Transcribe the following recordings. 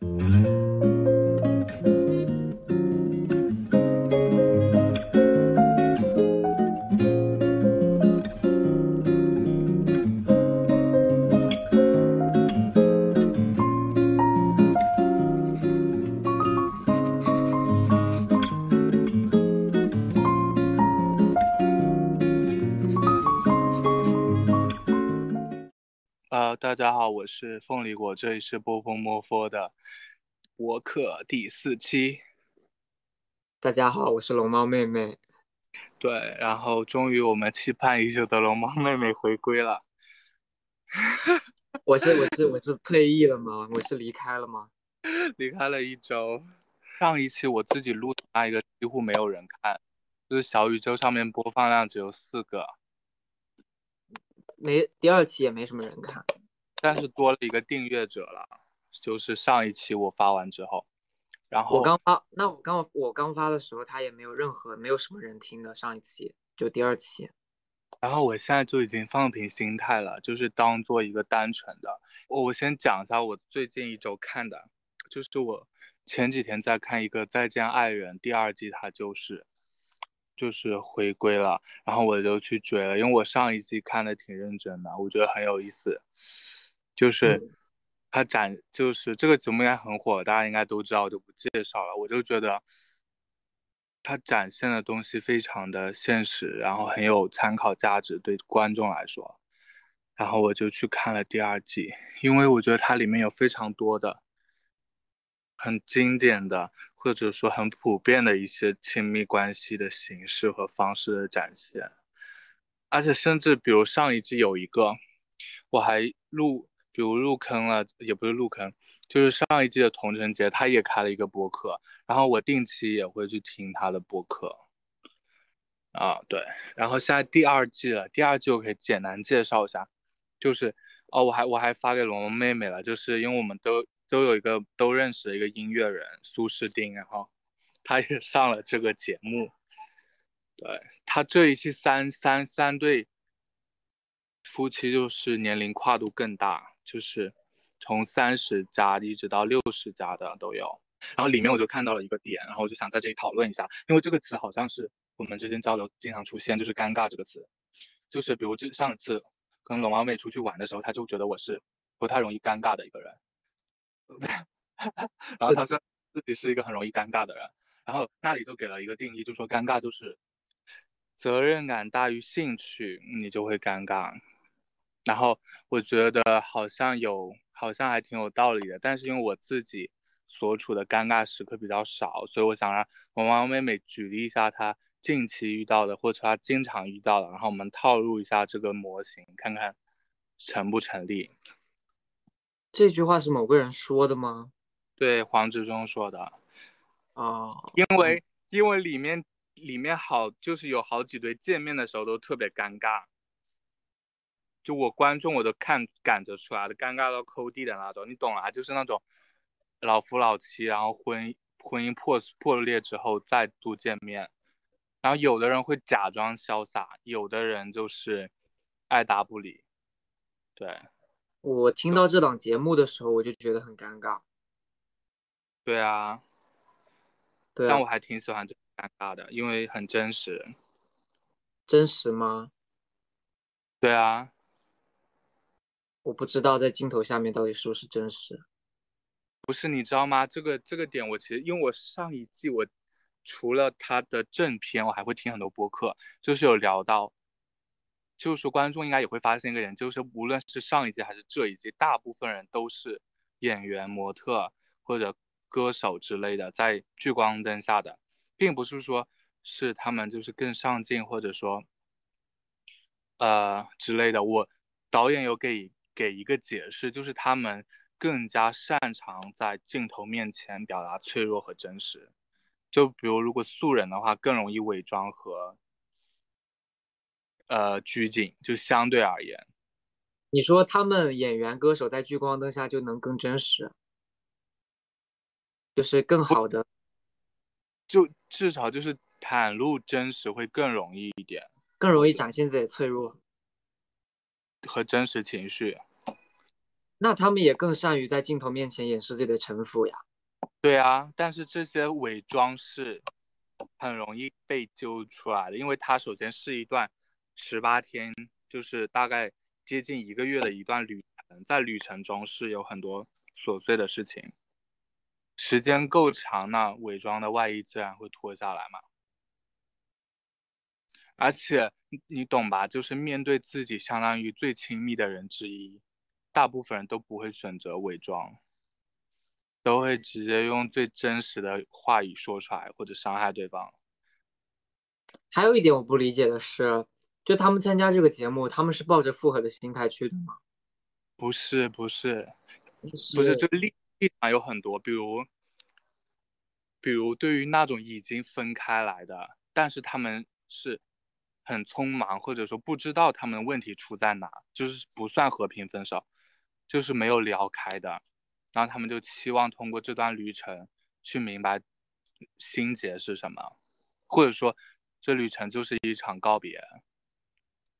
呃，我是凤梨果，这里是波波摸佛的博客第四期。大家好，我是龙猫妹妹。对，然后终于我们期盼已久的龙猫妹妹回归了。我是我是 我是退役了吗？我是离开了吗？离开了一周。上一期我自己录的那一个几乎没有人看，就是小宇宙上面播放量只有四个。没第二期也没什么人看，但是多了一个订阅者了，就是上一期我发完之后，然后我刚发，那我刚我刚发的时候，他也没有任何没有什么人听的，上一期就第二期，然后我现在就已经放平心态了，就是当做一个单纯的。我我先讲一下我最近一周看的，就是我前几天在看一个《再见爱人》第二季，它就是。就是回归了，然后我就去追了，因为我上一季看的挺认真的，我觉得很有意思。就是他展，就是这个节目应该很火，大家应该都知道，我就不介绍了。我就觉得他展现的东西非常的现实，然后很有参考价值对观众来说。然后我就去看了第二季，因为我觉得它里面有非常多的很经典的。或者说很普遍的一些亲密关系的形式和方式的展现，而且甚至比如上一季有一个，我还入，比如入坑了，也不是入坑，就是上一季的童晨杰他也开了一个播客，然后我定期也会去听他的播客。啊，对，然后现在第二季了，第二季我可以简单介绍一下，就是哦，我还我还发给龙龙妹妹了，就是因为我们都。都有一个都认识的一个音乐人苏诗丁，然后 他也上了这个节目。对他这一期三三三对夫妻就是年龄跨度更大，就是从三十加一直到六十加的都有。然后里面我就看到了一个点，然后我就想在这里讨论一下，因为这个词好像是我们之间交流经常出现，就是尴尬这个词。就是比如这上次跟龙猫妹出去玩的时候，她就觉得我是不太容易尴尬的一个人。然后他说自己是一个很容易尴尬的人，然后那里就给了一个定义，就说尴尬就是责任感大于兴趣，你就会尴尬。然后我觉得好像有，好像还挺有道理的。但是因为我自己所处的尴尬时刻比较少，所以我想让王王妹妹举例一下她近期遇到的，或者她经常遇到的，然后我们套入一下这个模型，看看成不成立。这句话是某个人说的吗？对，黄执中说的。哦，因为因为里面里面好就是有好几对见面的时候都特别尴尬，就我观众我都看感觉出来的，尴尬到抠地的那种，你懂啊？就是那种老夫老妻，然后婚婚姻破破裂之后再度见面，然后有的人会假装潇洒，有的人就是爱答不理，对。我听到这档节目的时候，我就觉得很尴尬。对啊，对，但我还挺喜欢这尴尬的，因为很真实。真实吗？对啊。我不知道在镜头下面到底是不是真实。不是，你知道吗？这个这个点，我其实因为我上一季我除了他的正片，我还会听很多播客，就是有聊到。就是观众应该也会发现一个人，就是无论是上一季还是这一季，大部分人都是演员、模特或者歌手之类的，在聚光灯下的，并不是说是他们就是更上镜，或者说呃之类的。我导演有给给一个解释，就是他们更加擅长在镜头面前表达脆弱和真实。就比如如果素人的话，更容易伪装和。呃，拘谨就相对而言，你说他们演员、歌手在聚光灯下就能更真实，就是更好的，就至少就是袒露真实会更容易一点，更容易展现自己的脆弱和真实情绪。那他们也更善于在镜头面前掩饰自己的城府呀。对啊，但是这些伪装是很容易被揪出来的，因为它首先是一段十八天，就是大概接近一个月的一段旅程，在旅程中是有很多琐碎的事情，时间够长，那伪装的外衣自然会脱下来嘛。而且你懂吧？就是面对自己相当于最亲密的人之一，大部分人都不会选择伪装，都会直接用最真实的话语说出来，或者伤害对方。还有一点我不理解的是，就他们参加这个节目，他们是抱着复合的心态去的吗？不是，不是，不不是，这个立立场有很多，比如，比如对于那种已经分开来的，但是他们是。很匆忙，或者说不知道他们问题出在哪，就是不算和平分手，就是没有聊开的，然后他们就期望通过这段旅程去明白心结是什么，或者说这旅程就是一场告别。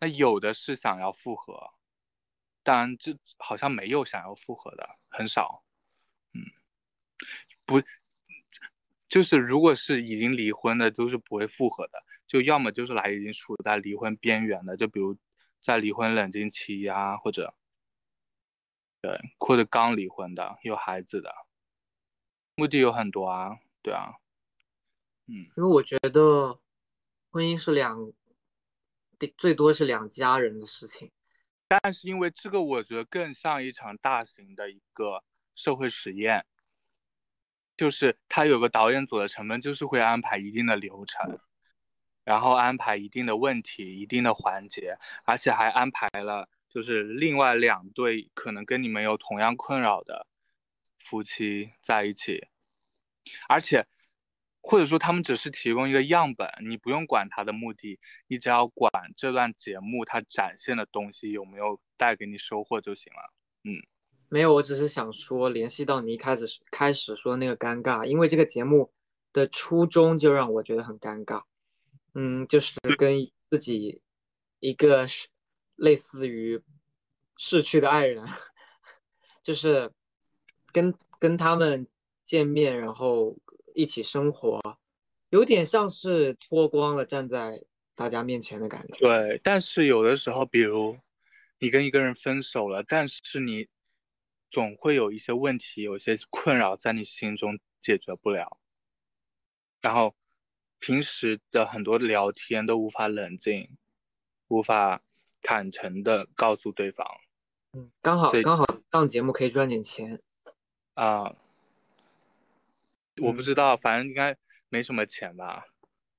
那有的是想要复合，当然这好像没有想要复合的，很少。嗯，不，就是如果是已经离婚的，都是不会复合的。就要么就是来已经处在离婚边缘的，就比如在离婚冷静期呀，或者对，或者刚离婚的有孩子的，目的有很多啊，对啊，嗯，因为我觉得婚姻是两，最多是两家人的事情，但是因为这个，我觉得更像一场大型的一个社会实验，就是他有个导演组的成分，就是会安排一定的流程。然后安排一定的问题、一定的环节，而且还安排了就是另外两对可能跟你们有同样困扰的夫妻在一起，而且或者说他们只是提供一个样本，你不用管他的目的，你只要管这段节目它展现的东西有没有带给你收获就行了。嗯，没有，我只是想说联系到你一开始开始说那个尴尬，因为这个节目的初衷就让我觉得很尴尬。嗯，就是跟自己一个是类似于逝去的爱人，就是跟跟他们见面，然后一起生活，有点像是脱光了站在大家面前的感觉。对，但是有的时候，比如你跟一个人分手了，但是你总会有一些问题，有些困扰在你心中解决不了，然后。平时的很多聊天都无法冷静，无法坦诚的告诉对方。嗯，刚好刚好上节目可以赚点钱。啊，我不知道，反正应该没什么钱吧？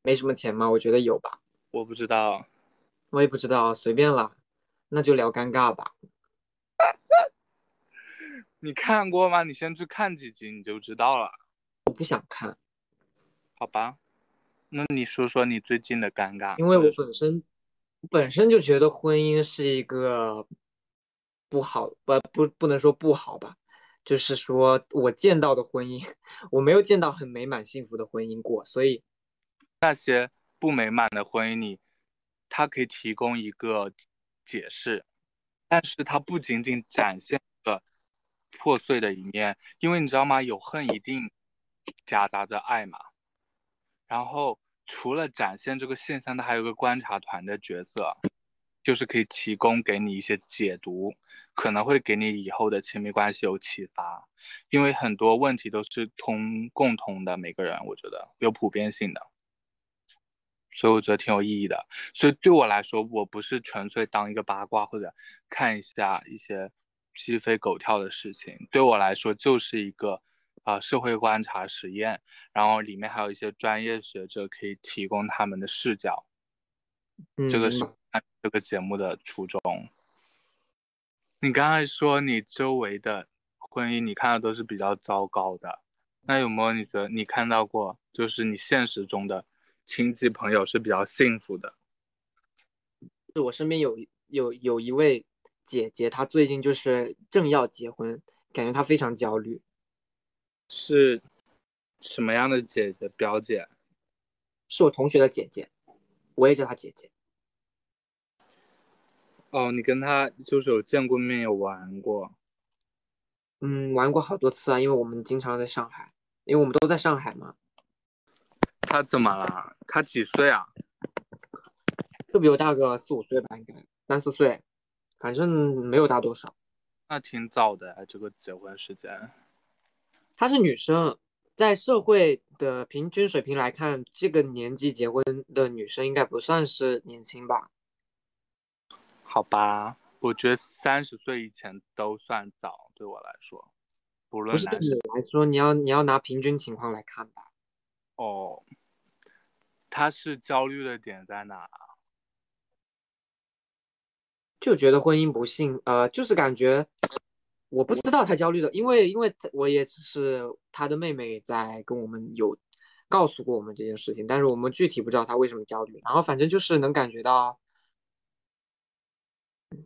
没什么钱吗？我觉得有吧。我不知道，我也不知道，随便了，那就聊尴尬吧。你看过吗？你先去看几集你就知道了。我不想看。好吧。那你说说你最近的尴尬？因为我本身本身就觉得婚姻是一个不好，不不不能说不好吧，就是说我见到的婚姻，我没有见到很美满幸福的婚姻过，所以那些不美满的婚姻，里它可以提供一个解释，但是它不仅仅展现了破碎的一面，因为你知道吗？有恨一定夹杂着爱嘛。然后除了展现这个现象，它还有个观察团的角色，就是可以提供给你一些解读，可能会给你以后的亲密关系有启发。因为很多问题都是通共同的，每个人我觉得有普遍性的，所以我觉得挺有意义的。所以对我来说，我不是纯粹当一个八卦或者看一下一些鸡飞狗跳的事情，对我来说就是一个。啊，社会观察实验，然后里面还有一些专业学者可以提供他们的视角，这个是这个节目的初衷。你刚才说你周围的婚姻，你看的都是比较糟糕的，那有没有你觉得你看到过，就是你现实中的亲戚朋友是比较幸福的？是我身边有有有一位姐姐，她最近就是正要结婚，感觉她非常焦虑。是什么样的姐姐？表姐，是我同学的姐姐，我也叫她姐姐。哦，你跟她就是有见过面，有玩过。嗯，玩过好多次啊，因为我们经常在上海，因为我们都在上海嘛。她怎么了？她几岁啊？就比我大个四五岁吧，应该三四岁，反正没有大多少。那挺早的，这个结婚时间。她是女生，在社会的平均水平来看，这个年纪结婚的女生应该不算是年轻吧？好吧，我觉得三十岁以前都算早，对我来说，不论不是对你来说，你要你要拿平均情况来看吧。哦，他是焦虑的点在哪？就觉得婚姻不幸，呃，就是感觉我不知道他焦虑的，因为因为我也只是他的妹妹在跟我们有告诉过我们这件事情，但是我们具体不知道他为什么焦虑。然后反正就是能感觉到，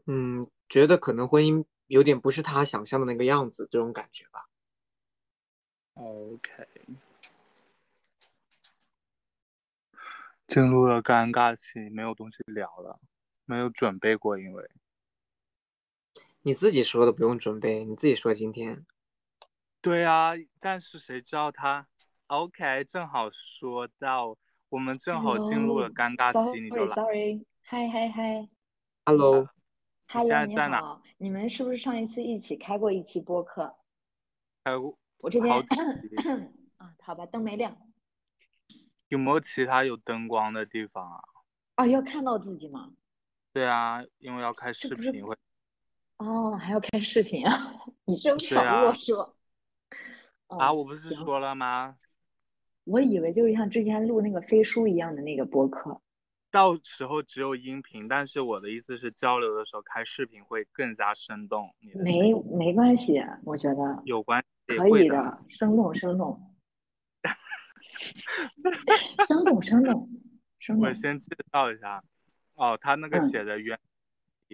嗯，觉得可能婚姻有点不是他想象的那个样子，这种感觉吧。OK，进入了尴尬期，没有东西聊了。没有准备过，因为你自己说的不用准备，你自己说今天。对啊，但是谁知道他？OK，正好说到我们正好进入了尴尬期，你就来。Sorry，嗨嗨嗨，Hello，现在在哪？你们是不是上一次一起开过一期播客？开过。我这边 啊，好吧，灯没亮。有没有其他有灯光的地方啊？啊，要看到自己吗？对啊，因为要开视频会。哦，还要开视频啊？你真少啰嗦。啊，我不是说了吗？我以为就是像之前录那个飞书一样的那个播客。到时候只有音频，但是我的意思是交流的时候开视频会更加生动。没没关系，我觉得有关系，可以的，生动生动，生动生 动生动。我先介绍一下。哦，他那个写的原，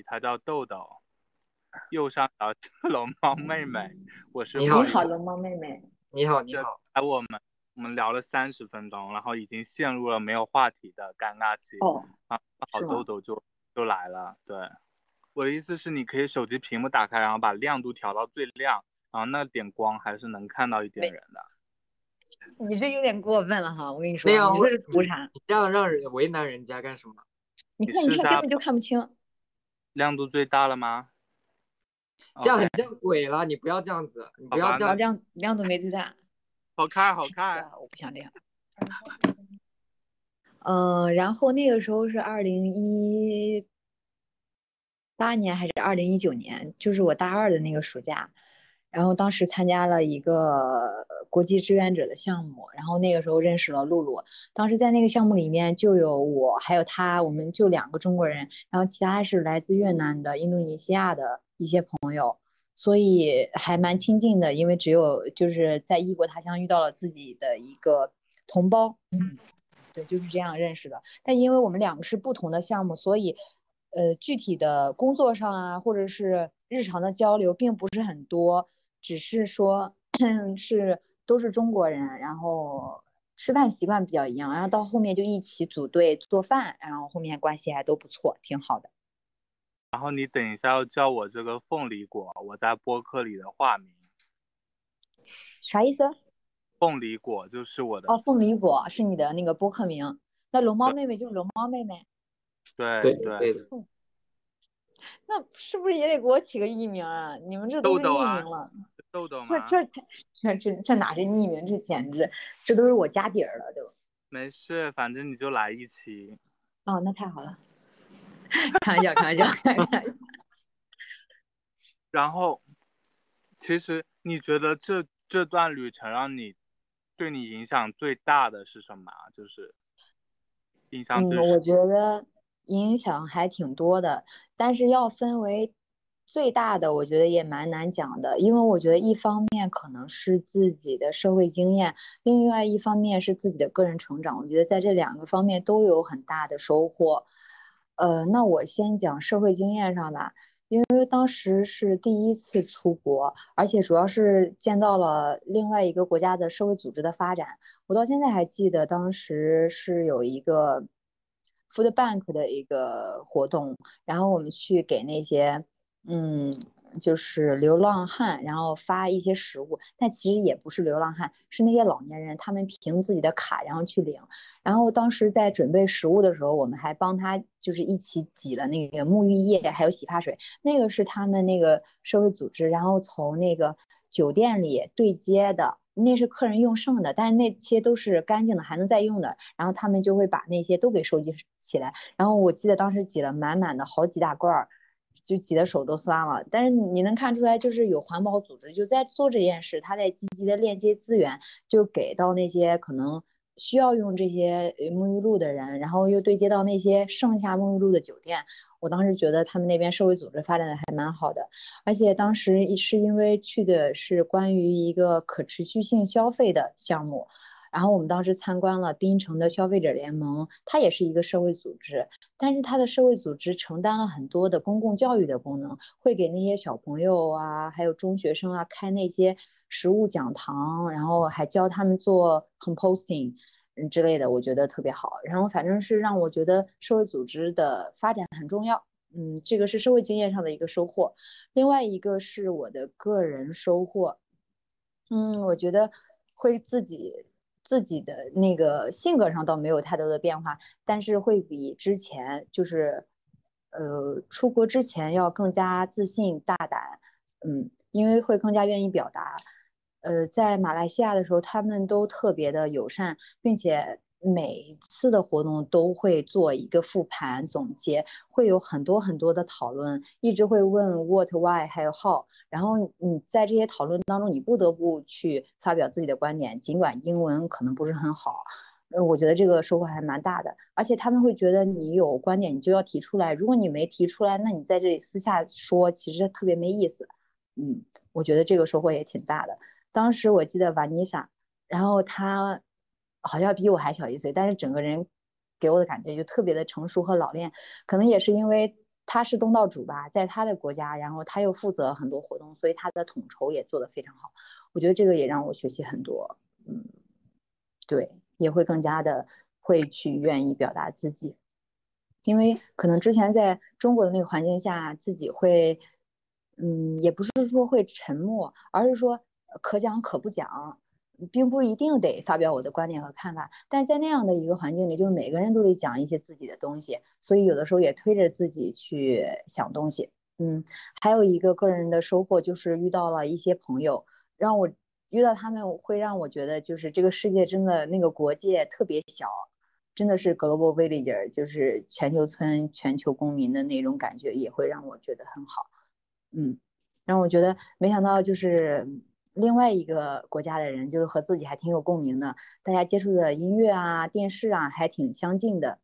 他叫豆豆，右上角龙猫妹妹，我是你好，龙猫妹妹，你好，你好。哎，我们我们聊了三十分钟，然后已经陷入了没有话题的尴尬期。哦，啊，好豆豆就就来了。对，我的意思是，你可以手机屏幕打开，然后把亮度调到最亮，然后那点光还是能看到一点人的。你这有点过分了哈，我跟你说，你这是图啥？你这样让人为难人家干什么？你看，你看，根本就看不清。亮度最大了吗？这样很像鬼了，你不要这样子，你不要这样，这样亮度没最大。好看，好看。我不想这样。嗯，然后那个时候是二零一八年还是二零一九年？就是我大二的那个暑假。然后当时参加了一个国际志愿者的项目，然后那个时候认识了露露。当时在那个项目里面就有我，还有他，我们就两个中国人，然后其他是来自越南的、印度尼西亚的一些朋友，所以还蛮亲近的。因为只有就是在异国他乡遇到了自己的一个同胞，嗯，对，就是这样认识的。但因为我们两个是不同的项目，所以呃，具体的工作上啊，或者是日常的交流并不是很多。只是说，是都是中国人，然后吃饭习惯比较一样，然后到后面就一起组队做饭，然后后面关系还都不错，挺好的。然后你等一下要叫我这个凤梨果，我在播客里的化名。啥意思？凤梨果就是我的。哦，凤梨果是你的那个播客名。那龙猫妹妹就是龙猫妹妹。对对对。那是不是也得给我起个艺名啊？你们这都是匿名了。豆豆这这这这这哪是匿名？这简直，这都是我家底儿了都。没事，反正你就来一期。哦，那太好了。开玩笑，开玩笑，开玩笑。然后，其实你觉得这这段旅程让你对你影响最大的是什么？就是印象最嗯，我觉得影响还挺多的，但是要分为。最大的我觉得也蛮难讲的，因为我觉得一方面可能是自己的社会经验，另外一方面是自己的个人成长。我觉得在这两个方面都有很大的收获。呃，那我先讲社会经验上吧，因为当时是第一次出国，而且主要是见到了另外一个国家的社会组织的发展。我到现在还记得当时是有一个 Food Bank 的一个活动，然后我们去给那些。嗯，就是流浪汉，然后发一些食物，但其实也不是流浪汉，是那些老年人，他们凭自己的卡然后去领。然后当时在准备食物的时候，我们还帮他就是一起挤了那个沐浴液，还有洗发水，那个是他们那个社会组织，然后从那个酒店里对接的，那是客人用剩的，但是那些都是干净的，还能再用的，然后他们就会把那些都给收集起来。然后我记得当时挤了满满的好几大罐儿。就挤得手都酸了，但是你能看出来，就是有环保组织就在做这件事，他在积极的链接资源，就给到那些可能需要用这些沐浴露的人，然后又对接到那些剩下沐浴露的酒店。我当时觉得他们那边社会组织发展的还蛮好的，而且当时是因为去的是关于一个可持续性消费的项目。然后我们当时参观了槟城的消费者联盟，它也是一个社会组织，但是它的社会组织承担了很多的公共教育的功能，会给那些小朋友啊，还有中学生啊开那些食物讲堂，然后还教他们做 composting，嗯之类的，我觉得特别好。然后反正是让我觉得社会组织的发展很重要，嗯，这个是社会经验上的一个收获。另外一个是我的个人收获，嗯，我觉得会自己。自己的那个性格上倒没有太多的变化，但是会比之前就是，呃，出国之前要更加自信大胆，嗯，因为会更加愿意表达。呃，在马来西亚的时候，他们都特别的友善，并且。每次的活动都会做一个复盘总结，会有很多很多的讨论，一直会问 what why 还有 how，然后你在这些讨论当中，你不得不去发表自己的观点，尽管英文可能不是很好，呃，我觉得这个收获还蛮大的，而且他们会觉得你有观点你就要提出来，如果你没提出来，那你在这里私下说其实特别没意思，嗯，我觉得这个收获也挺大的。当时我记得瓦妮莎，然后她。好像比我还小一岁，但是整个人给我的感觉就特别的成熟和老练，可能也是因为他是东道主吧，在他的国家，然后他又负责很多活动，所以他的统筹也做得非常好。我觉得这个也让我学习很多，嗯，对，也会更加的会去愿意表达自己，因为可能之前在中国的那个环境下，自己会，嗯，也不是说会沉默，而是说可讲可不讲。并不一定得发表我的观点和看法，但在那样的一个环境里，就是每个人都得讲一些自己的东西，所以有的时候也推着自己去想东西。嗯，还有一个个人的收获就是遇到了一些朋友，让我遇到他们会让我觉得就是这个世界真的那个国界特别小，真的是 global village，就是全球村、全球公民的那种感觉，也会让我觉得很好。嗯，让我觉得没想到就是。另外一个国家的人，就是和自己还挺有共鸣的，大家接触的音乐啊、电视啊，还挺相近的，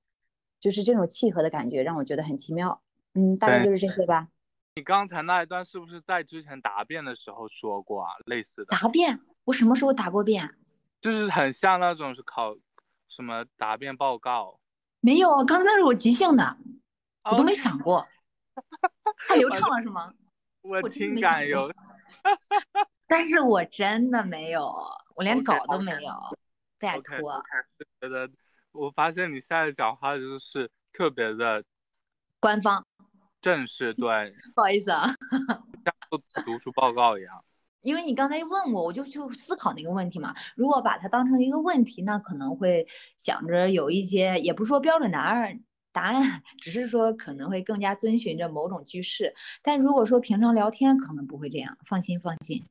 就是这种契合的感觉，让我觉得很奇妙。嗯，大概就是这些吧。你刚才那一段是不是在之前答辩的时候说过啊？类似的。答辩？我什么时候答过辩？就是很像那种是考什么答辩报告。没有，刚才那是我即兴的，我都没想过。太流畅了是吗？我听感有。但是我真的没有，我连稿都没有，拜托。觉得，我发现你现在讲话就是特别的官方、正式，对。不好意思啊，像做读书报告一样。因为你刚才问我，我就去思考那个问题嘛。如果把它当成一个问题，那可能会想着有一些，也不是说标准答案，答案只是说可能会更加遵循着某种句式。但如果说平常聊天，可能不会这样。放心，放心。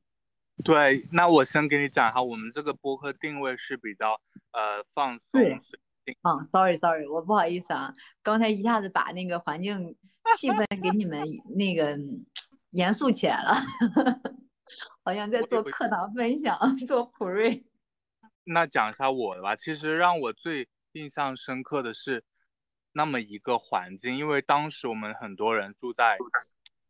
对，那我先给你讲哈，我们这个播客定位是比较呃放松。对，啊，sorry sorry，我不好意思啊，刚才一下子把那个环境气氛给你们 那个严肃起来了，好像在做课堂分享，做普瑞。那讲一下我的吧，其实让我最印象深刻的是那么一个环境，因为当时我们很多人住在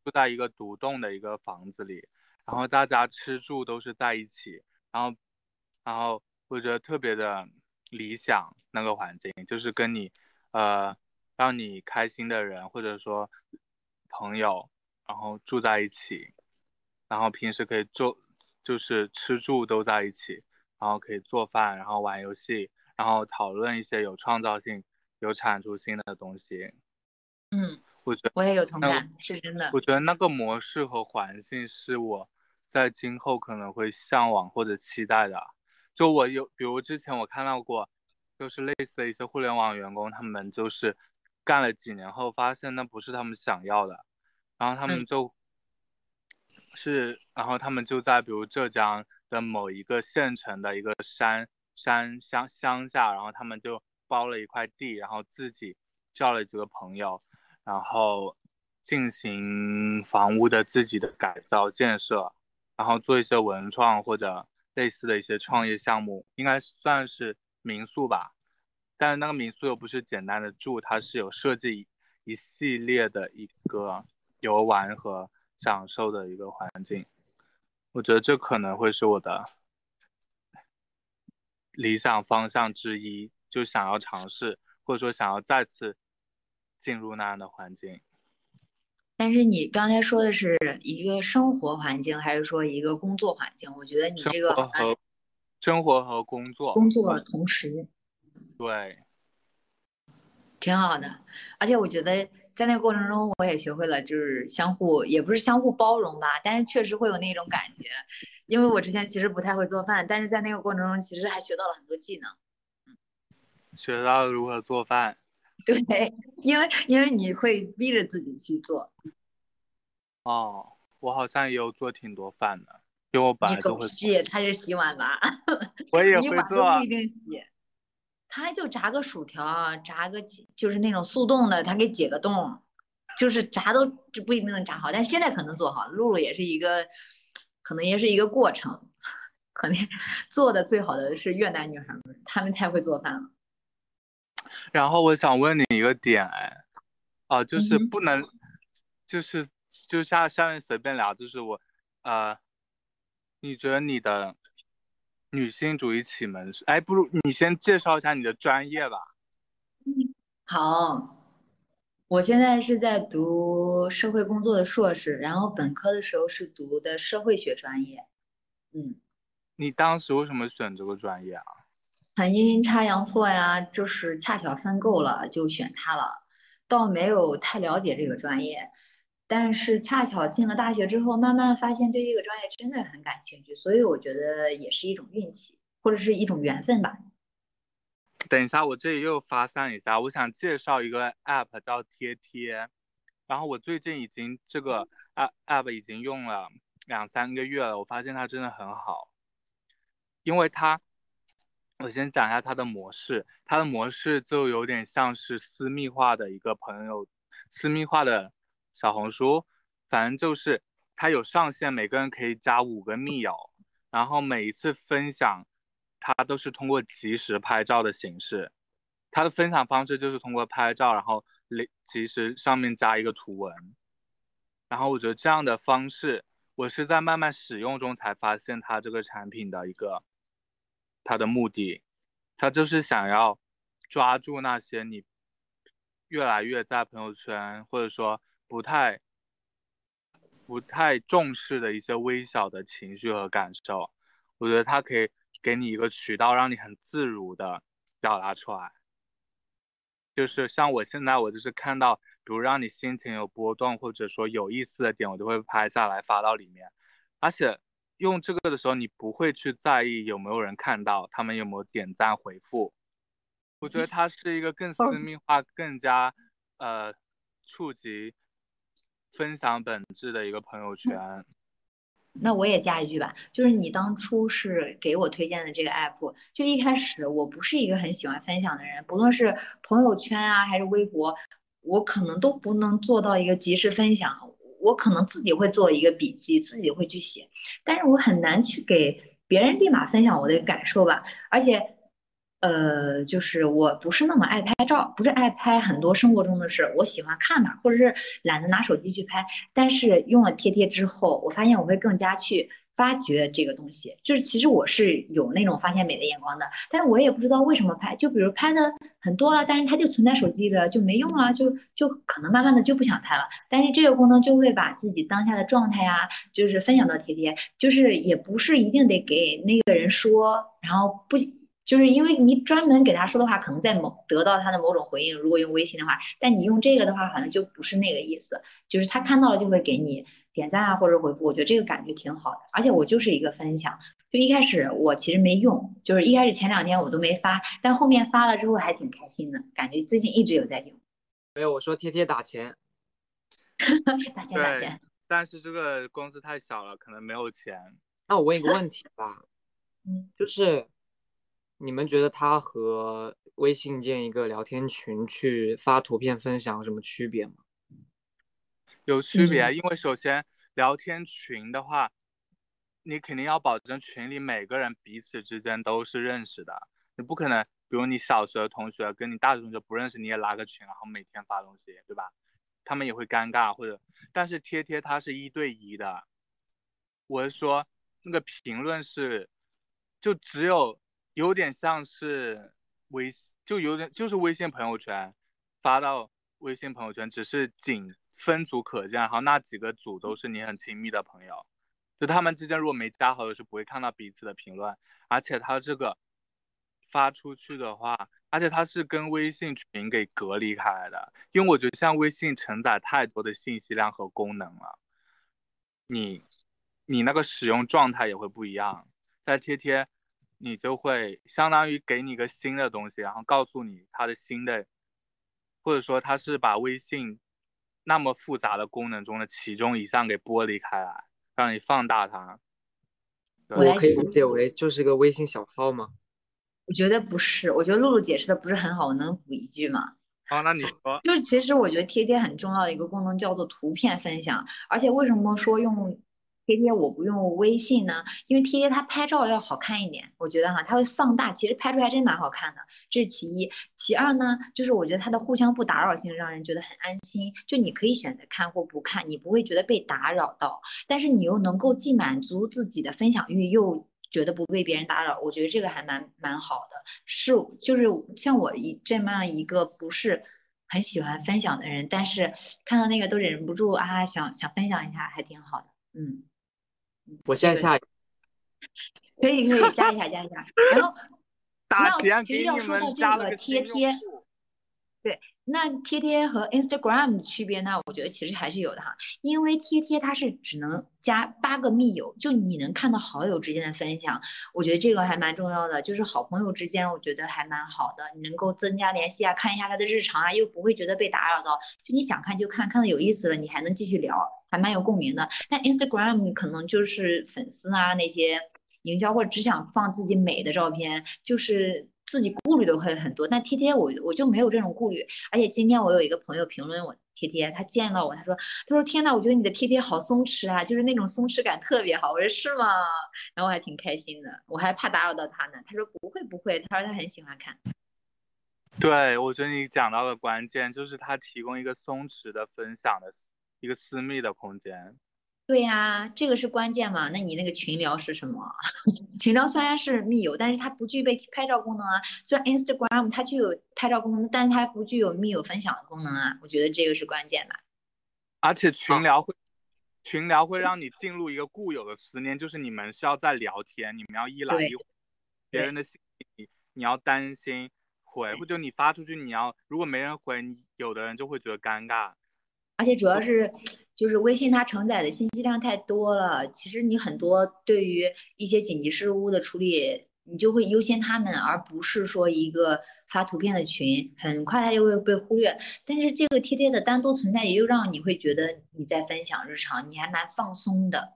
住在一个独栋的一个房子里。然后大家吃住都是在一起，然后，然后我觉得特别的理想那个环境，就是跟你，呃，让你开心的人或者说朋友，然后住在一起，然后平时可以做，就是吃住都在一起，然后可以做饭，然后玩游戏，然后讨论一些有创造性、有产出性的东西。嗯，我觉得我也有同感，是真的。我觉得那个模式和环境是我在今后可能会向往或者期待的。就我有，比如之前我看到过，就是类似的一些互联网员工，他们就是干了几年后，发现那不是他们想要的，然后他们嗯就，是，然后他们就在比如浙江的某一个县城的一个山山乡乡下，然后他们就包了一块地，然后自己叫了几个朋友，然后进行房屋的自己的改造建设，然后做一些文创或者类似的一些创业项目，应该算是民宿吧。但是那个民宿又不是简单的住，它是有设计一系列的一个游玩和享受的一个环境。我觉得这可能会是我的理想方向之一，就想要尝试，或者说想要再次进入那样的环境。但是你刚才说的是一个生活环境，还是说一个工作环境？我觉得你这个生活和工作，工作同时对，挺好的，而且我觉得在那个过程中，我也学会了就是相互，也不是相互包容吧，但是确实会有那种感觉。因为我之前其实不太会做饭，但是在那个过程中，其实还学到了很多技能。学到了如何做饭。对，因为因为你会逼着自己去做。哦，我好像也有做挺多饭的，因为我本你来就会做，狗屁，他是洗碗吧？我也会做不一。定洗，他就炸个薯条啊，炸个鸡就是那种速冻的，他给解个冻，就是炸都这不一定能炸好，但现在可能做好。露露也是一个，可能也是一个过程，可能做的最好的是越南女孩们，她们太会做饭了。然后我想问你一个点，哎，哦、就是不能，就是就下下面随便聊，就是我，呃，你觉得你的女性主义启蒙是，哎，不如你先介绍一下你的专业吧。好，我现在是在读社会工作的硕士，然后本科的时候是读的社会学专业。嗯。你当时为什么选这个专业啊？很阴差阳错呀，就是恰巧分够了就选它了，倒没有太了解这个专业，但是恰巧进了大学之后，慢慢发现对这个专业真的很感兴趣，所以我觉得也是一种运气，或者是一种缘分吧。等一下，我这里又发散一下，我想介绍一个 app 叫贴贴，然后我最近已经这个 app 已经用了两三个月了，我发现它真的很好，因为它，我先讲一下它的模式，它的模式就有点像是私密化的一个朋友，私密化的小红书，反正就是它有上限，每个人可以加五个密友，然后每一次分享。它都是通过即时拍照的形式，它的分享方式就是通过拍照，然后及时上面加一个图文。然后我觉得这样的方式，我是在慢慢使用中才发现它这个产品的一个他的目的，他就是想要抓住那些你越来越在朋友圈或者说不太不太重视的一些微小的情绪和感受。我觉得它可以。给你一个渠道，让你很自如的表达出来。就是像我现在，我就是看到，比如让你心情有波动，或者说有意思的点，我就会拍下来发到里面。而且用这个的时候，你不会去在意有没有人看到，他们有没有点赞回复。我觉得它是一个更私密化、更加呃触及分享本质的一个朋友圈。那我也加一句吧，就是你当初是给我推荐的这个 app，就一开始我不是一个很喜欢分享的人，不论是朋友圈啊还是微博，我可能都不能做到一个及时分享，我可能自己会做一个笔记，自己会去写，但是我很难去给别人立马分享我的感受吧，而且。呃，就是我不是那么爱拍照，不是爱拍很多生活中的事，我喜欢看嘛，或者是懒得拿手机去拍。但是用了贴贴之后，我发现我会更加去发掘这个东西。就是其实我是有那种发现美的眼光的，但是我也不知道为什么拍。就比如拍的很多了，但是它就存在手机里了，就没用了，就就可能慢慢的就不想拍了。但是这个功能就会把自己当下的状态、啊，就是分享到贴贴，就是也不是一定得给那个人说，然后不。就是因为你专门给他说的话，可能在某得到他的某种回应。如果用微信的话，但你用这个的话，好像就不是那个意思。就是他看到了就会给你点赞啊，或者回复。我觉得这个感觉挺好的。而且我就是一个分享，就一开始我其实没用，就是一开始前两天我都没发，但后面发了之后还挺开心的，感觉最近一直有在用。没有，我说贴贴 打钱，打钱打钱。但是这个公司太小了，可能没有钱。那我问一个问题吧，嗯，就是。你们觉得它和微信建一个聊天群去发图片分享有什么区别吗？有区别，因为首先聊天群的话，你肯定要保证群里每个人彼此之间都是认识的，你不可能，比如你小学的同学跟你大学同学不认识，你也拉个群，然后每天发东西，对吧？他们也会尴尬，或者，但是贴贴它是一对一的，我是说那个评论是，就只有。有点像是微，就有点就是微信朋友圈发到微信朋友圈，只是仅分组可见，然后那几个组都是你很亲密的朋友，就他们之间如果没加好友是不会看到彼此的评论，而且他这个发出去的话，而且他是跟微信群给隔离开来的，因为我觉得像微信承载太多的信息量和功能了，你你那个使用状态也会不一样，在贴贴。你就会相当于给你一个新的东西，然后告诉你它的新的，或者说它是把微信那么复杂的功能中的其中一项给剥离开来，让你放大它。我可以理解为就是个微信小号吗？我觉得不是，我觉得露露解释的不是很好，我能补一句吗？好，那你说。就是其实我觉得贴贴很重要的一个功能叫做图片分享，而且为什么说用？贴贴我不用微信呢，因为贴贴它拍照要好看一点，我觉得哈，它会放大，其实拍出来真蛮好看的，这是其一。其二呢，就是我觉得它的互相不打扰性让人觉得很安心，就你可以选择看或不看，你不会觉得被打扰到，但是你又能够既满足自己的分享欲，又觉得不被别人打扰，我觉得这个还蛮蛮好的。是，就是像我一这么样一个不是很喜欢分享的人，但是看到那个都忍不住啊，想想分享一下，还挺好的，嗯。我现在下，可以可以加一下加一下，然后 打钱其实要说到这个贴贴，对。那贴贴和 Instagram 的区别呢？我觉得其实还是有的哈，因为贴贴它是只能加八个密友，就你能看到好友之间的分享，我觉得这个还蛮重要的，就是好朋友之间，我觉得还蛮好的，你能够增加联系啊，看一下他的日常啊，又不会觉得被打扰到，就你想看就看，看到有意思了，你还能继续聊，还蛮有共鸣的。但 Instagram 可能就是粉丝啊那些营销或者只想放自己美的照片，就是。自己顾虑都会很多，但贴贴我我就没有这种顾虑，而且今天我有一个朋友评论我贴贴，他见到我他说他说天呐，我觉得你的贴贴好松弛啊，就是那种松弛感特别好。我说是吗？然后我还挺开心的，我还怕打扰到他呢。他说不会不会，他说他很喜欢看。对，我觉得你讲到的关键就是他提供一个松弛的分享的一个私密的空间。对呀，这个是关键嘛？那你那个群聊是什么？群聊虽然是密友，但是它不具备拍照功能啊。虽然 Instagram 它具有拍照功能，但是它不具有密友分享的功能啊。我觉得这个是关键吧。而且群聊会，群聊会让你进入一个固有的思念，就是你们是要在聊天，你们要一来一回，别人的信息你你要担心回，或者你发出去你要如果没人回，有的人就会觉得尴尬。而且主要是。就是微信它承载的信息量太多了，其实你很多对于一些紧急事务的处理，你就会优先他们，而不是说一个发图片的群，很快它就会被忽略。但是这个贴贴的单独存在，也就让你会觉得你在分享日常，你还蛮放松的。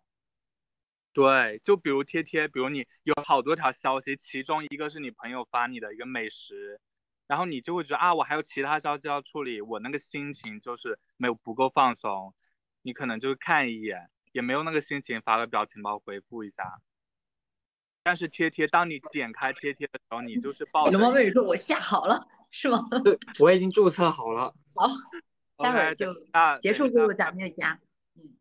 对，就比如贴贴，比如你有好多条消息，其中一个是你朋友发你的一个美食，然后你就会觉得啊，我还有其他消息要处理，我那个心情就是没有不够放松。你可能就看一眼，也没有那个心情发个表情包回复一下。但是贴贴，当你点开贴贴的时候，你就是抱着。龙猫妹妹说：“我下好了，是吗？”对，我已经注册好了。好，待会儿就结束之后咱们就加。嗯，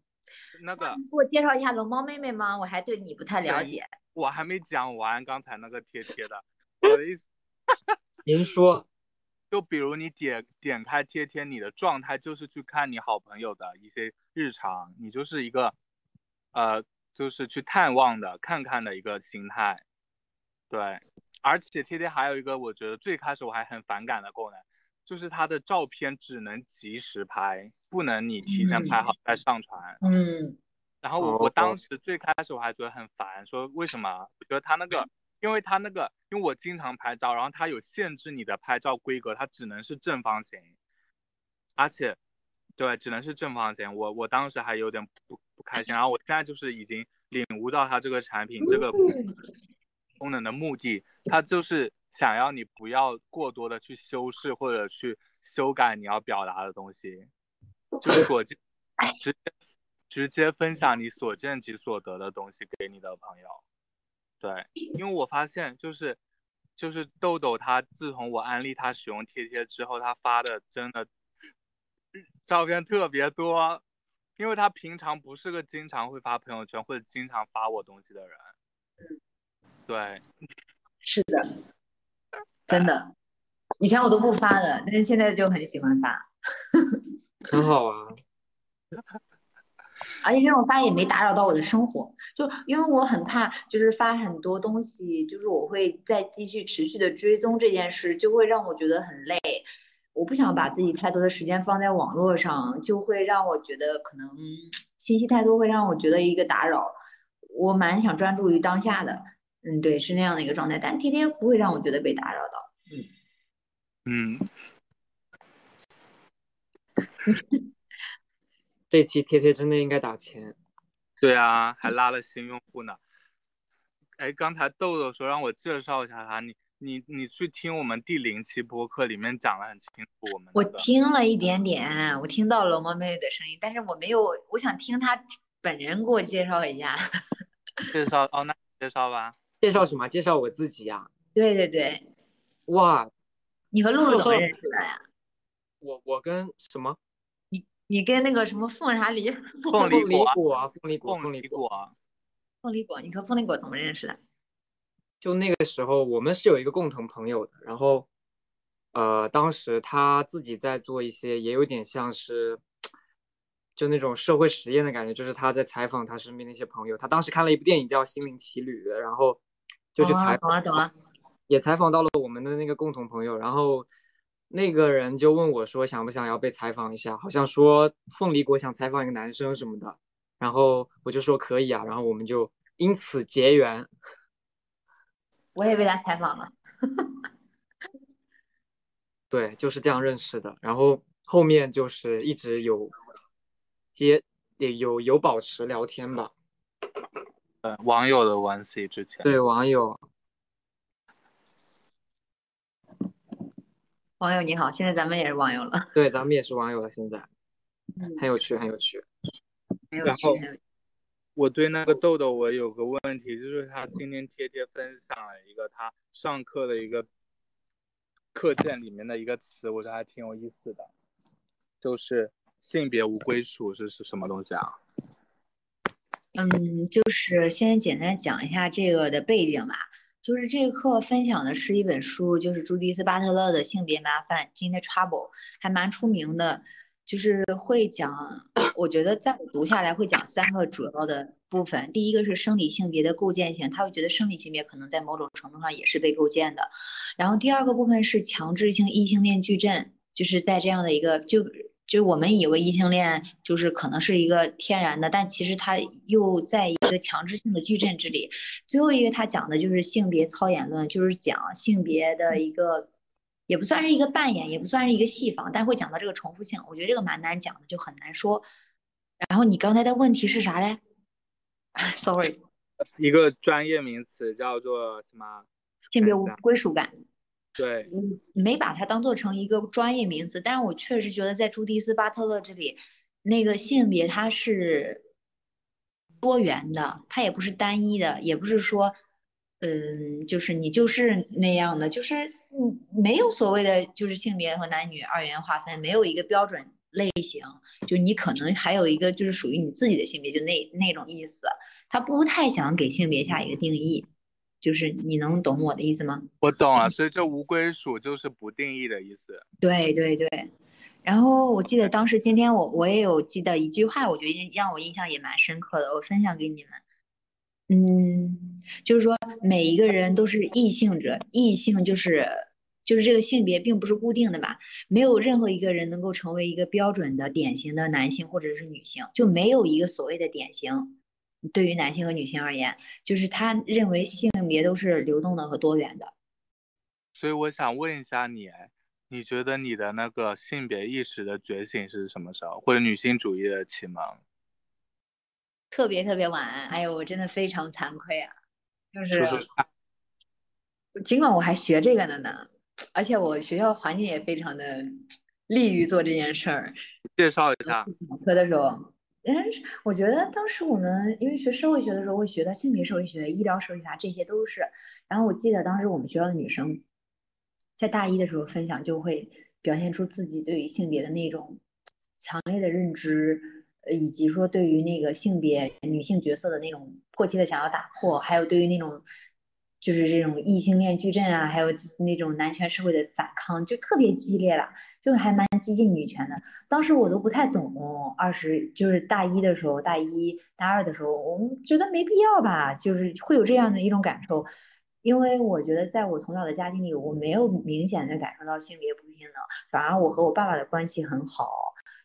那个给我介绍一下龙猫妹妹吗？我还对你不太了解。我还没讲完刚才那个贴贴的，我的意思。您说。就比如你点点开贴贴，你的状态就是去看你好朋友的一些日常，你就是一个，呃，就是去探望的、看看的一个心态。对，而且贴贴还有一个我觉得最开始我还很反感的功能，就是它的照片只能及时拍，不能你提前拍好再上传。嗯，然后我我当时最开始我还觉得很烦，说为什么？我觉得他那个，因为它那个，因为我经常拍照，然后它有限制你的拍照规格，它只能是正方形，而且，对，只能是正方形。我我当时还有点不不开心，然后我现在就是已经领悟到它这个产品这个功能的目的，它就是想要你不要过多的去修饰或者去修改你要表达的东西，就是所见直接直接分享你所见即所得的东西给你的朋友。对，因为我发现就是就是豆豆他自从我安利他使用贴贴之后，他发的真的照片特别多，因为他平常不是个经常会发朋友圈或者经常发我东西的人。对，是的，真的。以前我都不发的，但是现在就很喜欢发。很好啊。而且这种发也没打扰到我的生活，就因为我很怕，就是发很多东西，就是我会再继续持续的追踪这件事，就会让我觉得很累。我不想把自己太多的时间放在网络上，就会让我觉得可能信息太多会让我觉得一个打扰。我蛮想专注于当下的，嗯，对，是那样的一个状态。但天天不会让我觉得被打扰到，嗯嗯。这期贴贴真的应该打钱，对啊，还拉了新用户呢。哎，刚才豆豆说让我介绍一下他，你你你去听我们第零期播客里面讲的很清楚。我们我听了一点点，我听到了猫妹妹的声音，但是我没有，我想听他本人给我介绍一下。介绍哦，那介绍吧。介绍什么？介绍我自己呀。对对对。哇，你和露露怎么 认识的呀？我我跟什么？你跟那个什么凤啥梨？凤梨果，凤梨果，凤梨果，凤梨果。你和凤梨果怎么认识的？就那个时候，我们是有一个共同朋友的。然后，呃，当时他自己在做一些，也有点像是，就那种社会实验的感觉。就是他在采访他身边的一些朋友。他当时看了一部电影叫《心灵奇旅》，然后就去采访，懂了，也采访到了我们的那个共同朋友。然后。那个人就问我说：“想不想要被采访一下？好像说凤梨果想采访一个男生什么的。”然后我就说可以啊，然后我们就因此结缘。我也被他采访了。对，就是这样认识的。然后后面就是一直有接有有保持聊天吧。呃，网友的关系之前。对，网友。网友你好，现在咱们也是网友了。对，咱们也是网友了。现在，很有趣，很有趣。然后，我对那个豆豆，我有个问题，就是他今天贴贴分享了一个他上课的一个课件里面的一个词，我觉得还挺有意思的，就是性别无归属是是什么东西啊？嗯，就是先简单讲一下这个的背景吧。就是这个课分享的是一本书，就是朱迪斯·巴特勒的《性别麻烦》（Gender Trouble），还蛮出名的。就是会讲，我觉得在我读下来会讲三个主要的部分。第一个是生理性别的构建性，他会觉得生理性别可能在某种程度上也是被构建的。然后第二个部分是强制性异性恋矩阵，就是在这样的一个就。就我们以为异性恋就是可能是一个天然的，但其实它又在个强制性的矩阵之里。最后一个他讲的就是性别操演论，就是讲性别的一个，也不算是一个扮演，也不算是一个戏仿，但会讲到这个重复性。我觉得这个蛮难讲的，就很难说。然后你刚才的问题是啥嘞？Sorry，一个专业名词叫做什么？性别无归属感。对，嗯，没把它当做成一个专业名词，但是我确实觉得在朱迪斯·巴特勒这里，那个性别它是多元的，它也不是单一的，也不是说，嗯，就是你就是那样的，就是嗯，没有所谓的就是性别和男女二元划分，没有一个标准类型，就你可能还有一个就是属于你自己的性别，就那那种意思，他不太想给性别下一个定义。就是你能懂我的意思吗？我懂啊，所以这无归属就是不定义的意思。对对对，然后我记得当时今天我我也有记得一句话，我觉得让我印象也蛮深刻的，我分享给你们。嗯，就是说每一个人都是异性者，异性就是就是这个性别并不是固定的吧，没有任何一个人能够成为一个标准的典型的男性或者是女性，就没有一个所谓的典型。对于男性和女性而言，就是他认为性别都是流动的和多元的。所以我想问一下你，你觉得你的那个性别意识的觉醒是什么时候，或者女性主义的启蒙？特别特别晚，哎呦，我真的非常惭愧啊！就是，尽管我还学这个的呢，而且我学校环境也非常的利于做这件事儿。介绍一下。课的时候，嗯，我觉得当时我们因为学社会学的时候会学到性别社会学、医疗社会学，这些都是。然后我记得当时我们学校的女生在大一的时候分享，就会表现出自己对于性别的那种强烈的认知。以及说对于那个性别女性角色的那种迫切的想要打破，还有对于那种就是这种异性恋矩阵啊，还有那种男权社会的反抗，就特别激烈了，就还蛮激进女权的。当时我都不太懂，二十就是大一的时候，大一大二的时候，我们觉得没必要吧，就是会有这样的一种感受，因为我觉得在我从小的家庭里，我没有明显的感受到性别不平等，反而我和我爸爸的关系很好。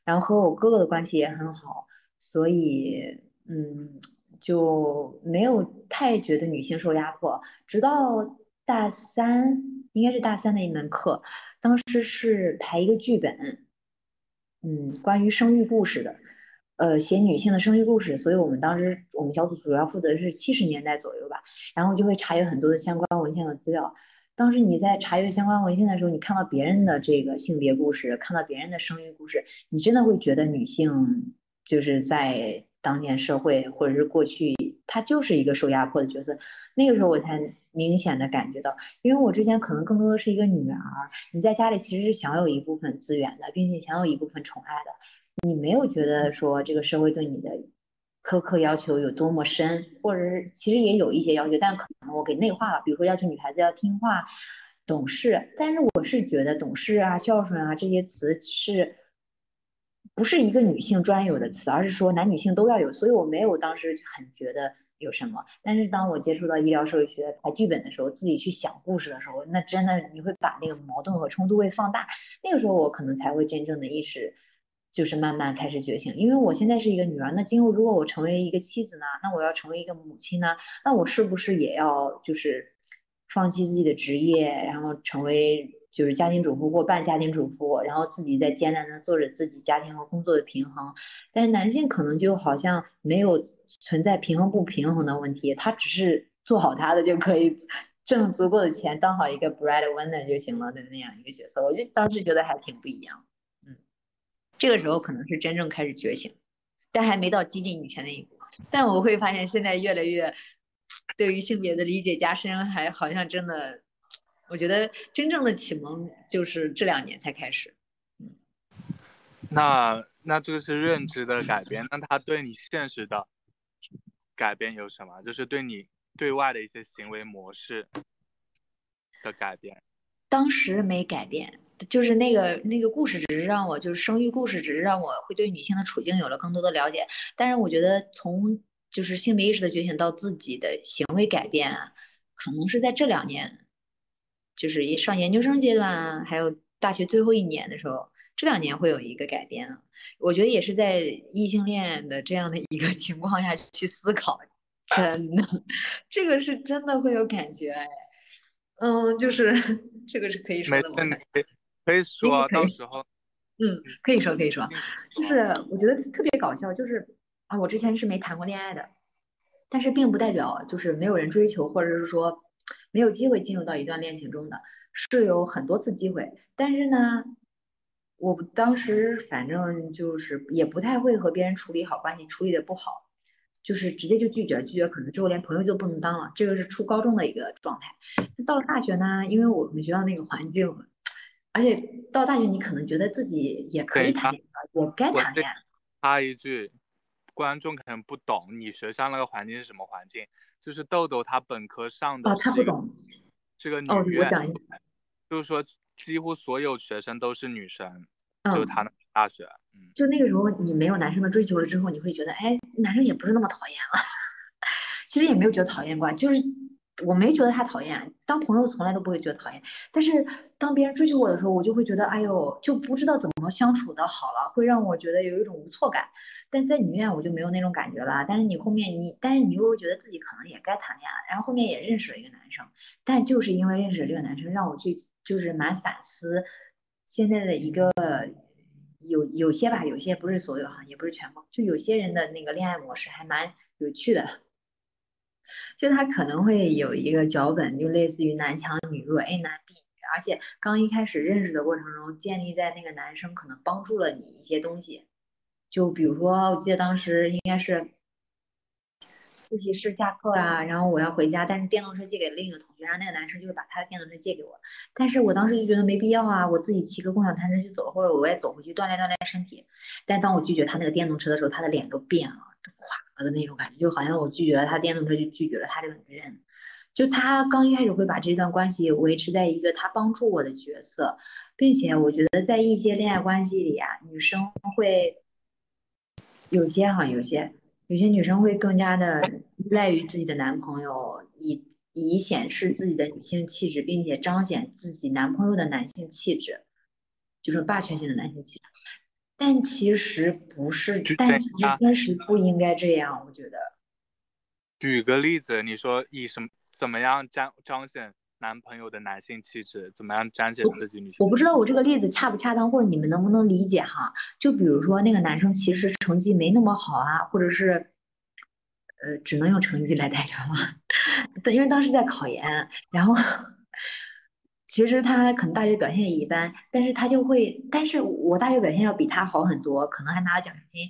然后和我哥哥的关系也很好，所以嗯就没有太觉得女性受压迫。直到大三，应该是大三的一门课，当时是排一个剧本，嗯，关于生育故事的，呃，写女性的生育故事。所以我们当时我们小组主要负责是七十年代左右吧，然后就会查阅很多的相关文献和资料。当时你在查阅相关文献的时候，你看到别人的这个性别故事，看到别人的生育故事，你真的会觉得女性就是在当前社会或者是过去，她就是一个受压迫的角色。那个时候我才明显的感觉到，因为我之前可能更多的是一个女儿，你在家里其实是享有一部分资源的，并且享有一部分宠爱的，你没有觉得说这个社会对你的。苛刻要求有多么深，或者是其实也有一些要求，但可能我给内化了。比如说要求女孩子要听话、懂事，但是我是觉得懂事啊、孝顺啊这些词是不是一个女性专有的词，而是说男女性都要有。所以我没有当时很觉得有什么。但是当我接触到医疗社会学排剧本的时候，自己去想故事的时候，那真的你会把那个矛盾和冲突会放大。那个时候我可能才会真正的意识。就是慢慢开始觉醒，因为我现在是一个女儿，那今后如果我成为一个妻子呢？那我要成为一个母亲呢？那我是不是也要就是放弃自己的职业，然后成为就是家庭主妇或半家庭主妇，然后自己在艰难的做着自己家庭和工作的平衡？但是男性可能就好像没有存在平衡不平衡的问题，他只是做好他的就可以挣足够的钱，当好一个 breadwinner 就行了的那样一个角色，我就当时觉得还挺不一样。嗯这个时候可能是真正开始觉醒，但还没到激进女权那一步。但我会发现现在越来越对于性别的理解加深，还好像真的，我觉得真正的启蒙就是这两年才开始。嗯，那那这个是认知的改变，那他对你现实的改变有什么？就是对你对外的一些行为模式的改变。当时没改变。就是那个那个故事，只是让我就是生育故事，只是让我会对女性的处境有了更多的了解。但是我觉得从就是性别意识的觉醒到自己的行为改变啊，可能是在这两年，就是上研究生阶段啊，还有大学最后一年的时候，这两年会有一个改变啊。我觉得也是在异性恋的这样的一个 情况下去思考，真的，这个是真的会有感觉哎，嗯，就是 这个是可以说的。可以说，啊到时候，嗯，可以说，可以说，就是我觉得特别搞笑，就是啊，我之前是没谈过恋爱的，但是并不代表就是没有人追求，或者是说没有机会进入到一段恋情中的，是有很多次机会，但是呢，我当时反正就是也不太会和别人处理好关系，处理的不好，就是直接就拒绝，拒绝可能之后连朋友就不能当了，这个是初高中的一个状态。到了大学呢，因为我们学校那个环境。而且到大学，你可能觉得自己也可以谈恋爱，也该谈恋爱。插一句，观众可能不懂你学校那个环境是什么环境，就是豆豆他本科上的，哦，他不懂，是个女院，就是说几乎所有学生都是女生，就他那大学，嗯，就那个时候你没有男生的追求了之后，你会觉得，哎，男生也不是那么讨厌了。其实也没有觉得讨厌过，就是我没觉得他讨厌，当朋友从来都不会觉得讨厌。但是当别人追求我的时候，我就会觉得，哎呦，就不知道怎么相处的好了，会让我觉得有一种无措感。但在女院我就没有那种感觉了。但是你后面你，但是你又觉得自己可能也该谈恋爱，然后后面也认识了一个男生，但就是因为认识了这个男生，让我去就是蛮反思现在的一个。有有些吧，有些不是所有哈，也不是全部，就有些人的那个恋爱模式还蛮有趣的，就他可能会有一个脚本，就类似于男强女弱，A 男 B 女，而且刚一开始认识的过程中，建立在那个男生可能帮助了你一些东西，就比如说，我记得当时应该是。自习室下课啊，然后我要回家，但是电动车借给另一个同学，然后那个男生就会把他的电动车借给我，但是我当时就觉得没必要啊，我自己骑个共享单车就走，或者我也走回去锻炼锻炼身体。但当我拒绝他那个电动车的时候，他的脸都变了，垮了的那种感觉，就好像我拒绝了他电动车，就拒绝了他这个人。就他刚一开始会把这段关系维持在一个他帮助我的角色，并且我觉得在一些恋爱关系里啊，女生会有些哈，有些。有些女生会更加的依赖于自己的男朋友，以以显示自己的女性气质，并且彰显自己男朋友的男性气质，就是霸权性的男性气质。但其实不是，但其实真实不应该这样，我觉得。举个例子，你说以什么怎么样彰彰显？男朋友的男性气质怎么样彰显自己女性？我不知道我这个例子恰不恰当，或者你们能不能理解哈？就比如说那个男生其实成绩没那么好啊，或者是，呃，只能用成绩来代表吗？因为当时在考研，然后其实他可能大学表现也一般，但是他就会，但是我大学表现要比他好很多，可能还拿了奖学金，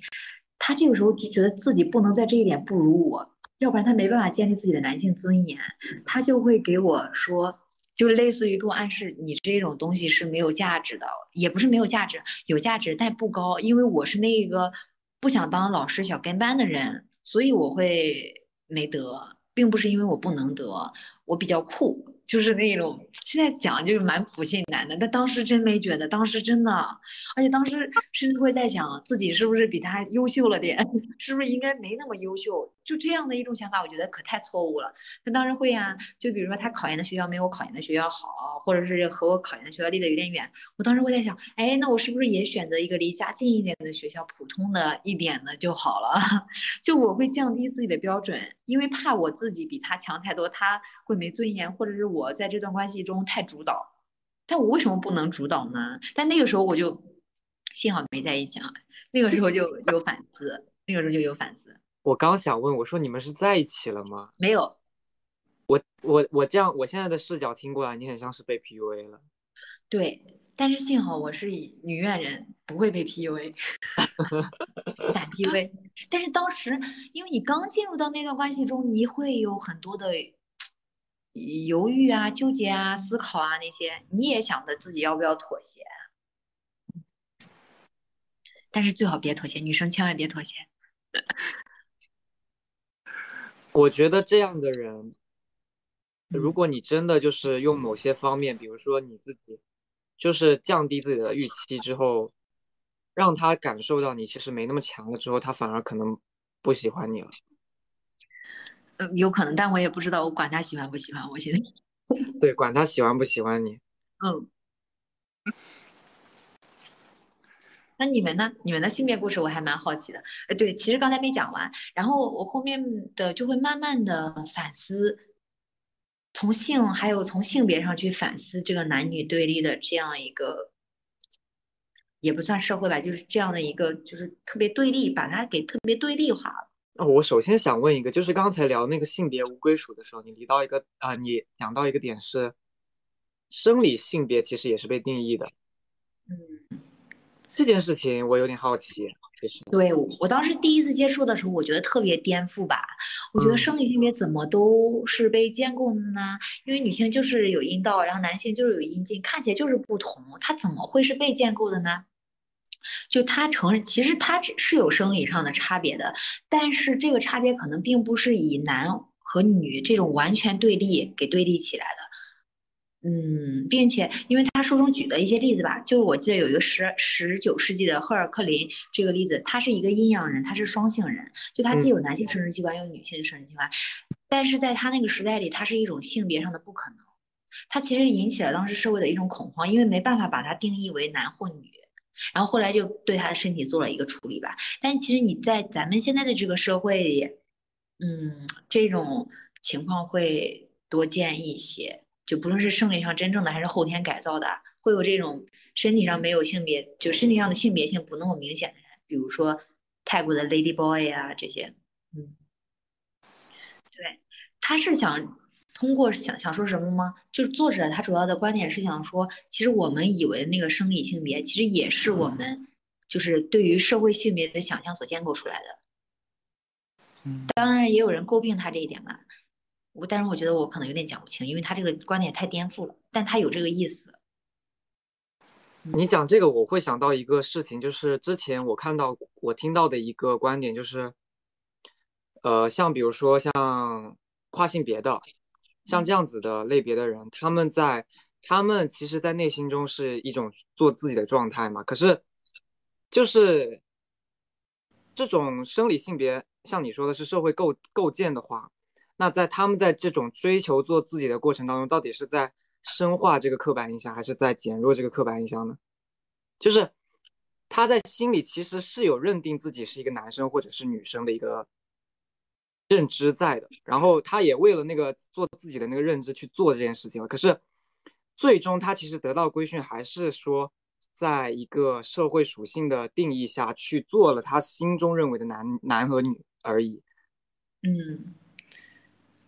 他这个时候就觉得自己不能在这一点不如我。要不然他没办法建立自己的男性尊严，他就会给我说，就类似于给我暗示，你这种东西是没有价值的，也不是没有价值，有价值但不高，因为我是那个不想当老师小跟班的人，所以我会没得，并不是因为我不能得，我比较酷。就是那种现在讲就是蛮普信男的，但当时真没觉得，当时真的，而且当时甚至会在想自己是不是比他优秀了点，是不是应该没那么优秀，就这样的一种想法，我觉得可太错误了。他当然会啊，就比如说他考研的学校没有我考研的学校好，或者是和我考研的学校离得有点远，我当时会在想，哎，那我是不是也选择一个离家近一点的学校，普通的一点的就好了？就我会降低自己的标准，因为怕我自己比他强太多，他会没尊严，或者是。我在这段关系中太主导，但我为什么不能主导呢？但那个时候我就幸好没在一起啊，那个时候就有反思，那个时候就有反思。我刚想问，我说你们是在一起了吗？没有。我我我这样，我现在的视角听过来，你很像是被 PUA 了。对，但是幸好我是以女院人，不会被 PUA，反 PUA。但是当时因为你刚进入到那段关系中，你会有很多的。犹豫啊，纠结啊，思考啊，那些你也想着自己要不要妥协，但是最好别妥协，女生千万别妥协。我觉得这样的人，如果你真的就是用某些方面，比如说你自己，就是降低自己的预期之后，让他感受到你其实没那么强了之后，他反而可能不喜欢你了。呃，有可能，但我也不知道，我管他喜欢不喜欢，我现在。对，管他喜欢不喜欢你。嗯。那你们呢？你们的性别故事我还蛮好奇的。呃，对，其实刚才没讲完，然后我后面的就会慢慢的反思，从性还有从性别上去反思这个男女对立的这样一个，也不算社会吧，就是这样的一个，就是特别对立，把它给特别对立化了。哦，我首先想问一个，就是刚才聊那个性别无归属的时候，你提到一个啊，你讲到一个点是，生理性别其实也是被定义的。嗯，这件事情我有点好奇。对我当时第一次接触的时候，我觉得特别颠覆吧。我觉得生理性别怎么都是被建构的呢？因为女性就是有阴道，然后男性就是有阴茎，看起来就是不同，它怎么会是被建构的呢？就他承认，其实他只是有生理上的差别的，但是这个差别可能并不是以男和女这种完全对立给对立起来的。嗯，并且因为他书中举的一些例子吧，就是我记得有一个十十九世纪的赫尔克林这个例子，他是一个阴阳人，他是双性人，就他既有男性生殖器官，又有女性生殖器官，但是在他那个时代里，他是一种性别上的不可能，他其实引起了当时社会的一种恐慌，因为没办法把它定义为男或女，然后后来就对他的身体做了一个处理吧。但其实你在咱们现在的这个社会里，嗯，这种情况会多见一些。就不论是生理上真正的还是后天改造的，会有这种身体上没有性别，就身体上的性别性不那么明显的人，比如说泰国的 Lady Boy 啊这些，嗯，对，他是想通过想想说什么吗？就是作者他主要的观点是想说，其实我们以为的那个生理性别，其实也是我们就是对于社会性别的想象所建构出来的。嗯，当然也有人诟病他这一点嘛。我但是我觉得我可能有点讲不清，因为他这个观点太颠覆了，但他有这个意思。你讲这个，我会想到一个事情，就是之前我看到我听到的一个观点，就是，呃，像比如说像跨性别的，像这样子的类别的人，他们在他们其实，在内心中是一种做自己的状态嘛。可是，就是这种生理性别，像你说的是社会构构建的话。那在他们在这种追求做自己的过程当中，到底是在深化这个刻板印象，还是在减弱这个刻板印象呢？就是他在心里其实是有认定自己是一个男生或者是女生的一个认知在的，然后他也为了那个做自己的那个认知去做这件事情了。可是最终他其实得到规训，还是说在一个社会属性的定义下去做了他心中认为的男男和女而已。嗯。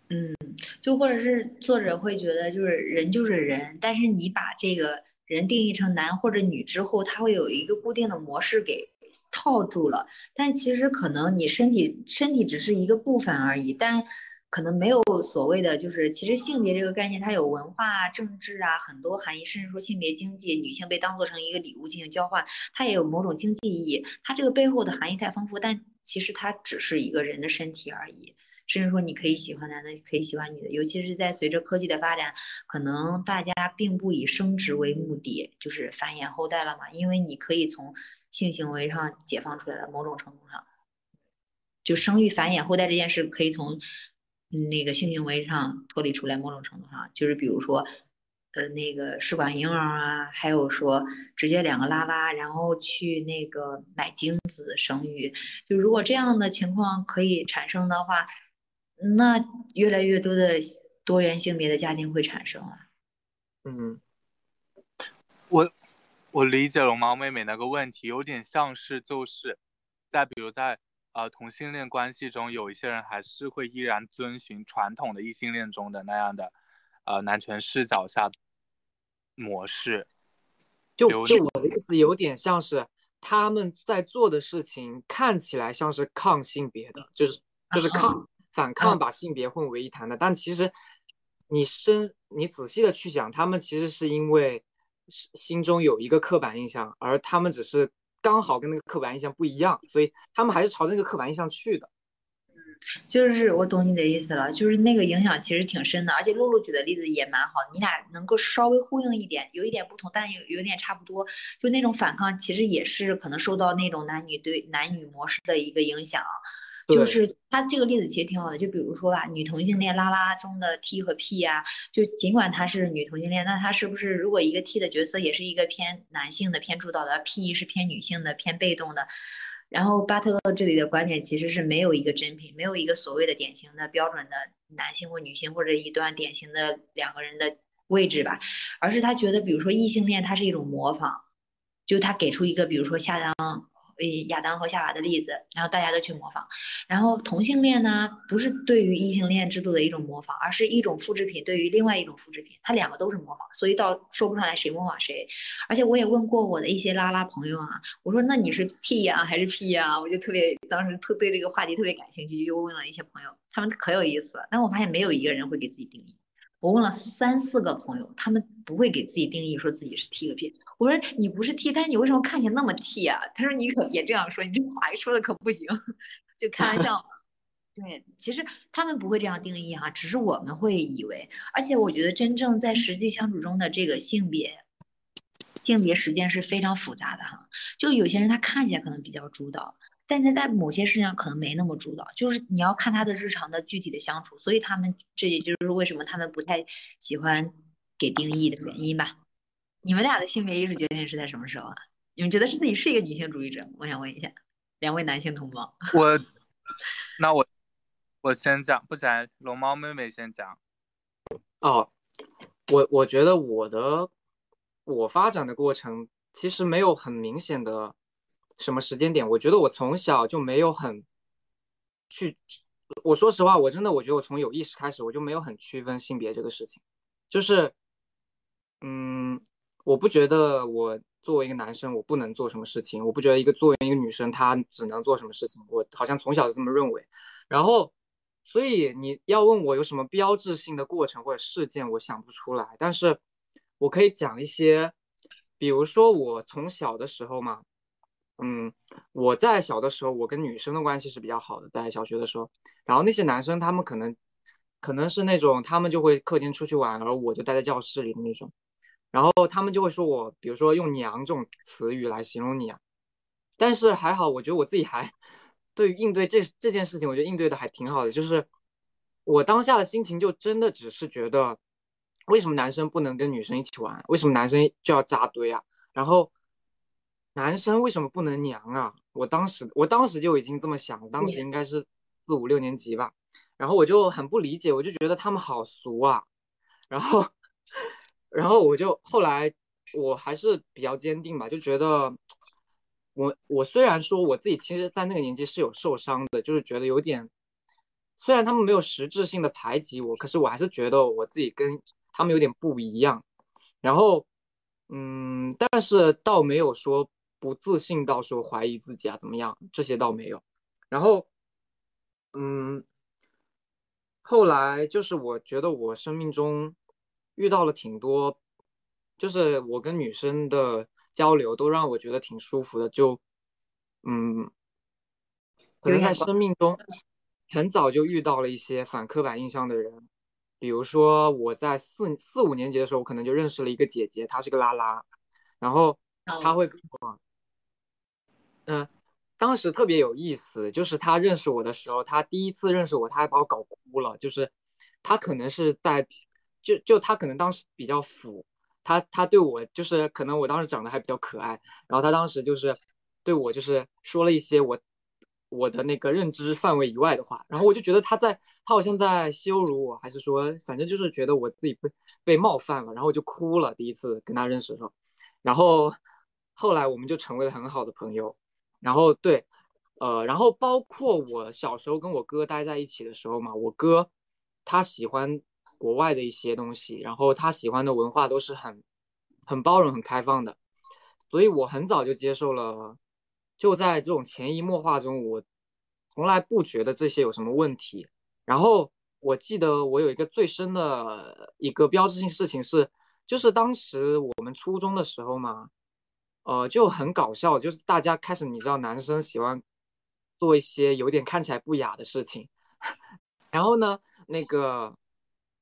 嗯，就或者是作者会觉得，就是人就是人，但是你把这个人定义成男或者女之后，他会有一个固定的模式给套住了。但其实可能你身体身体只是一个部分而已，但可能没有所谓的，就是其实性别这个概念，它有文化、政治啊很多含义，甚至说性别经济，女性被当做成一个礼物进行交换，它也有某种经济意义。它这个背后的含义太丰富，但其实它只是一个人的身体而已。甚至说你可以喜欢男的，可以喜欢女的，尤其是在随着科技的发展，可能大家并不以生殖为目的，就是繁衍后代了嘛。因为你可以从性行为上解放出来了，某种程度上，就生育繁衍后代这件事可以从那个性行为上脱离出来。某种程度上，就是比如说，呃，那个试管婴儿啊，还有说直接两个拉拉，然后去那个买精子生育。就如果这样的情况可以产生的话。那越来越多的多元性别的家庭会产生啊。嗯，我我理解龙猫妹妹那个问题，有点像是就是在比如在呃同性恋关系中，有一些人还是会依然遵循传统的异性恋中的那样的呃男权视角下模式。就就我的意思，有点像是他们在做的事情看起来像是抗性别的，就是就是抗。反抗把性别混为一谈的，但其实你深你仔细的去想，他们其实是因为心中有一个刻板印象，而他们只是刚好跟那个刻板印象不一样，所以他们还是朝着那个刻板印象去的。嗯，就是我懂你的意思了，就是那个影响其实挺深的，而且露露举的例子也蛮好的，你俩能够稍微呼应一点，有一点不同，但有有点差不多，就那种反抗其实也是可能受到那种男女对男女模式的一个影响。就是他这个例子其实挺好的，就比如说吧，女同性恋拉拉中的 T 和 P 呀，就尽管他是女同性恋，那他是不是如果一个 T 的角色也是一个偏男性的、偏主导的，P 是偏女性的、偏被动的？然后巴特勒这里的观点其实是没有一个真品，没有一个所谓的典型的标准的男性或女性或者一段典型的两个人的位置吧，而是他觉得，比如说异性恋，它是一种模仿，就他给出一个，比如说夏当。亚当和夏娃的例子，然后大家都去模仿。然后同性恋呢，不是对于异性恋制度的一种模仿，而是一种复制品对于另外一种复制品，它两个都是模仿，所以到说不上来谁模仿谁。而且我也问过我的一些拉拉朋友啊，我说那你是 T 呀还是 P 呀？我就特别当时特对这个话题特别感兴趣，就问了一些朋友，他们可有意思。但我发现没有一个人会给自己定义。我问了三四个朋友，他们不会给自己定义说自己是 T 个 P。我说你不是 T，但是你为什么看起来那么 T 啊？他说你可别这样说，你这话一说的可不行，就开玩笑。对，其实他们不会这样定义哈，只是我们会以为。而且我觉得真正在实际相处中的这个性别，性别实践是非常复杂的哈。就有些人他看起来可能比较主导，但他在某些事情上可能没那么主导。就是你要看他的日常的具体的相处，所以他们这也就是为什么他们不太喜欢给定义的原因吧。你们俩的性别意识决定是在什么时候啊？你们觉得是自己是一个女性主义者？我想问一下两位男性同胞。我，那我我先讲，不然龙猫妹妹先讲。哦，我我觉得我的我发展的过程其实没有很明显的什么时间点。我觉得我从小就没有很去，我说实话，我真的我觉得我从有意识开始我就没有很区分性别这个事情，就是嗯。我不觉得我作为一个男生，我不能做什么事情。我不觉得一个作为一个女生，她只能做什么事情。我好像从小就这么认为。然后，所以你要问我有什么标志性的过程或者事件，我想不出来。但是我可以讲一些，比如说我从小的时候嘛，嗯，我在小的时候，我跟女生的关系是比较好的，在小学的时候。然后那些男生，他们可能可能是那种，他们就会课间出去玩，而我就待在教室里的那种。然后他们就会说我，比如说用“娘”这种词语来形容你啊，但是还好，我觉得我自己还对于应对这这件事情，我觉得应对的还挺好的。就是我当下的心情，就真的只是觉得，为什么男生不能跟女生一起玩？为什么男生就要扎堆啊？然后男生为什么不能娘啊？我当时我当时就已经这么想，当时应该是四五六年级吧。然后我就很不理解，我就觉得他们好俗啊。然后。然后我就后来，我还是比较坚定吧，就觉得我我虽然说我自己其实，在那个年纪是有受伤的，就是觉得有点，虽然他们没有实质性的排挤我，可是我还是觉得我自己跟他们有点不一样。然后，嗯，但是倒没有说不自信到说怀疑自己啊怎么样，这些倒没有。然后，嗯，后来就是我觉得我生命中。遇到了挺多，就是我跟女生的交流都让我觉得挺舒服的。就，嗯，可能在生命中很早就遇到了一些反刻板印象的人，比如说我在四四五年级的时候，我可能就认识了一个姐姐，她是个拉拉，然后她会跟我，嗯，当时特别有意思，就是她认识我的时候，她第一次认识我，她还把我搞哭了，就是她可能是在。就就他可能当时比较腐，他他对我就是可能我当时长得还比较可爱，然后他当时就是对我就是说了一些我我的那个认知范围以外的话，然后我就觉得他在他好像在羞辱我，还是说反正就是觉得我自己被被冒犯了，然后我就哭了。第一次跟他认识的时候，然后后来我们就成为了很好的朋友。然后对，呃，然后包括我小时候跟我哥待在一起的时候嘛，我哥他喜欢。国外的一些东西，然后他喜欢的文化都是很很包容、很开放的，所以我很早就接受了。就在这种潜移默化中，我从来不觉得这些有什么问题。然后我记得我有一个最深的一个标志性事情是，就是当时我们初中的时候嘛，呃，就很搞笑，就是大家开始你知道，男生喜欢做一些有点看起来不雅的事情，然后呢，那个。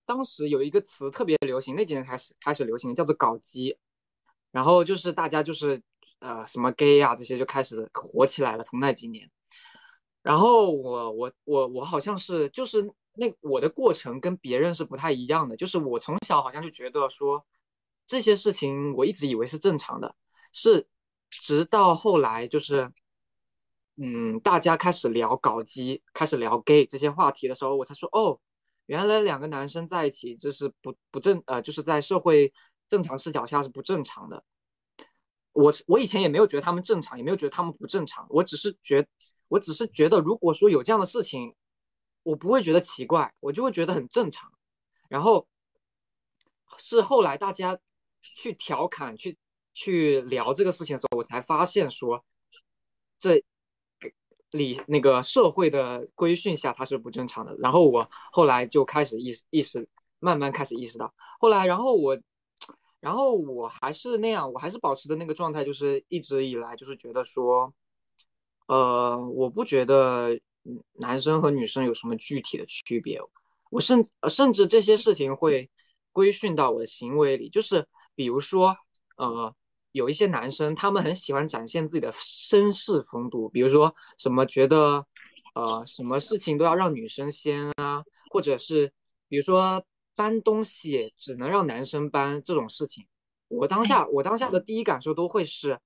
当时有一个词特别流行，那几年开始开始流行，叫做“搞基”，然后就是大家就是呃什么 gay 啊这些就开始火起来了。从那几年，然后我我我我好像是就是那我的过程跟别人是不太一样的，就是我从小好像就觉得说这些事情我一直以为是正常的，是直到后来就是嗯大家开始聊搞基，开始聊 gay 这些话题的时候，我才说哦。原来两个男生在一起，这是不不正呃，就是在社会正常视角下是不正常的。我我以前也没有觉得他们正常，也没有觉得他们不正常。我只是觉，我只是觉得，如果说有这样的事情，我不会觉得奇怪，我就会觉得很正常。然后是后来大家去调侃、去去聊这个事情的时候，我才发现说这。里那个社会的规训下，它是不正常的。然后我后来就开始意识意识，慢慢开始意识到。后来，然后我，然后我还是那样，我还是保持的那个状态，就是一直以来就是觉得说，呃，我不觉得，男生和女生有什么具体的区别。我甚甚至这些事情会规训到我的行为里，就是比如说，呃，有一些男生他们很喜欢展现自己的绅士风度，比如说什么觉得，呃，什么事情都要让女生先啊，或者是比如说搬东西只能让男生搬这种事情。我当下我当下的第一感受都会是，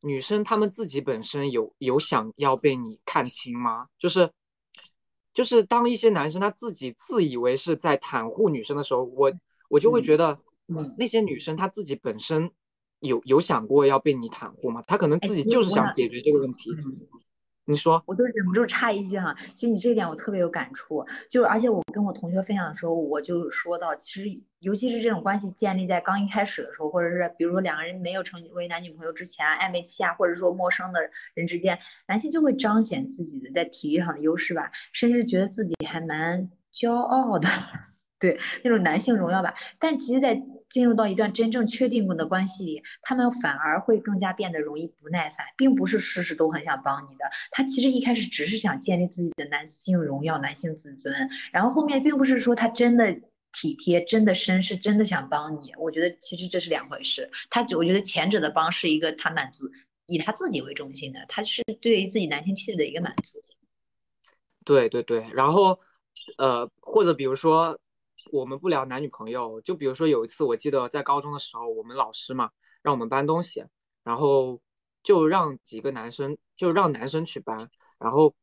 女生她们自己本身有有想要被你看清吗？就是。就是当一些男生他自己自以为是在袒护女生的时候，我我就会觉得，那些女生她自己本身有有想过要被你袒护吗？她可能自己就是想解决这个问题。你说，我都忍不住插一句哈，其实你这一点我特别有感触，就是而且我跟我同学分享的时候，我就说到，其实尤其是这种关系建立在刚一开始的时候，或者是比如说两个人没有成为男女朋友之前，暧昧期啊，或者说陌生的人之间，男性就会彰显自己的在体力上的优势吧，甚至觉得自己还蛮骄傲的。对那种男性荣耀吧，但其实，在进入到一段真正确定过的关系里，他们反而会更加变得容易不耐烦，并不是事事都很想帮你的。他其实一开始只是想建立自己的男性荣耀、男性自尊，然后后面并不是说他真的体贴、真的绅士、真的想帮你。我觉得其实这是两回事。他我觉得前者的帮是一个他满足以他自己为中心的，他是对于自己男性气质的一个满足。对对对，然后呃，或者比如说。我们不聊男女朋友，就比如说有一次，我记得在高中的时候，我们老师嘛让我们搬东西，然后就让几个男生，就让男生去搬。然后，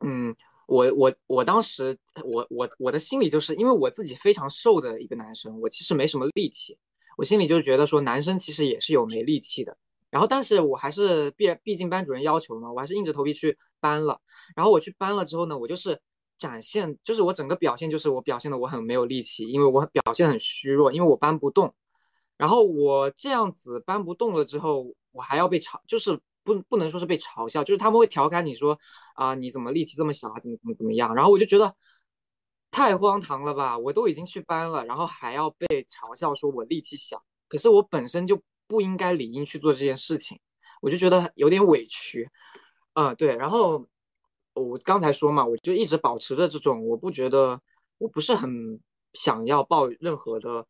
嗯，我我我当时我我我的心里就是因为我自己非常瘦的一个男生，我其实没什么力气，我心里就觉得说男生其实也是有没力气的。然后，但是我还是毕毕竟班主任要求嘛，我还是硬着头皮去搬了。然后我去搬了之后呢，我就是。展现就是我整个表现，就是我表现的我很没有力气，因为我表现很虚弱，因为我搬不动。然后我这样子搬不动了之后，我还要被嘲，就是不不能说是被嘲笑，就是他们会调侃你说啊你怎么力气这么小啊，怎么怎么怎么样。然后我就觉得太荒唐了吧，我都已经去搬了，然后还要被嘲笑说我力气小，可是我本身就不应该理应去做这件事情，我就觉得有点委屈。嗯，对，然后。我刚才说嘛，我就一直保持着这种，我不觉得，我不是很想要抱任何的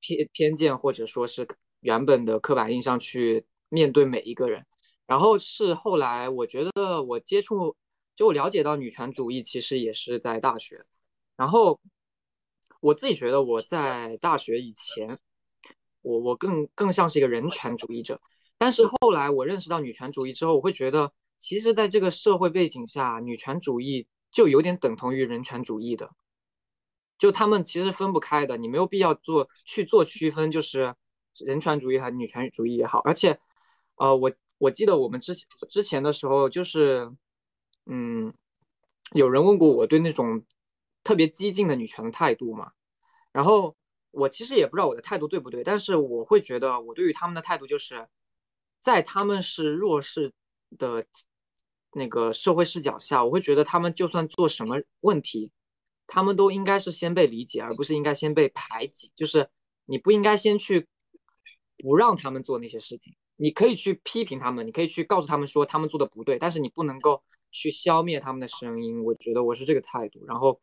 偏偏见，或者说是原本的刻板印象去面对每一个人。然后是后来，我觉得我接触，就我了解到女权主义，其实也是在大学。然后我自己觉得我在大学以前，我我更更像是一个人权主义者。但是后来我认识到女权主义之后，我会觉得。其实，在这个社会背景下，女权主义就有点等同于人权主义的，就他们其实分不开的，你没有必要做去做区分，就是人权主义和女权主义也好。而且，呃，我我记得我们之前之前的时候，就是，嗯，有人问过我对那种特别激进的女权的态度嘛，然后我其实也不知道我的态度对不对，但是我会觉得我对于他们的态度就是，在他们是弱势的。那个社会视角下，我会觉得他们就算做什么问题，他们都应该是先被理解，而不是应该先被排挤。就是你不应该先去不让他们做那些事情，你可以去批评他们，你可以去告诉他们说他们做的不对，但是你不能够去消灭他们的声音。我觉得我是这个态度。然后，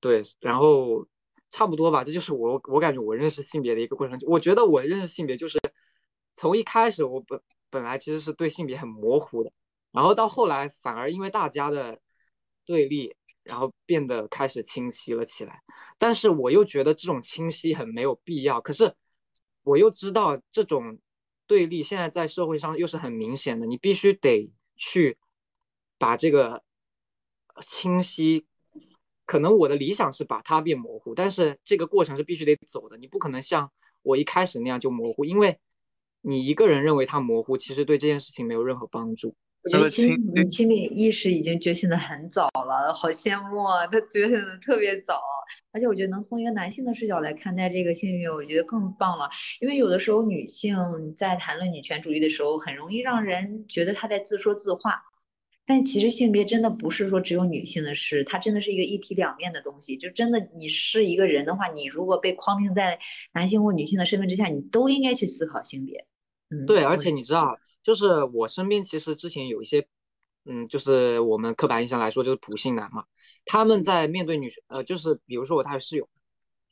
对，然后差不多吧，这就是我我感觉我认识性别的一个过程。我觉得我认识性别就是从一开始我本本来其实是对性别很模糊的。然后到后来，反而因为大家的对立，然后变得开始清晰了起来。但是我又觉得这种清晰很没有必要。可是我又知道这种对立现在在社会上又是很明显的，你必须得去把这个清晰。可能我的理想是把它变模糊，但是这个过程是必须得走的。你不可能像我一开始那样就模糊，因为你一个人认为它模糊，其实对这件事情没有任何帮助。我觉得亲你亲密意识已经觉醒的很早了，好羡慕啊！他觉醒的特别早，而且我觉得能从一个男性的视角来看待这个性别，我觉得更棒了。因为有的时候女性在谈论女权主义的时候，很容易让人觉得她在自说自话。但其实性别真的不是说只有女性的事，它真的是一个一体两面的东西。就真的你是一个人的话，你如果被框定在男性或女性的身份之下，你都应该去思考性别。嗯，对，而且你知道。就是我身边其实之前有一些嗯，就是我们刻板印象来说，就是普信男嘛。他们在面对女权，呃，就是比如说我大学室友，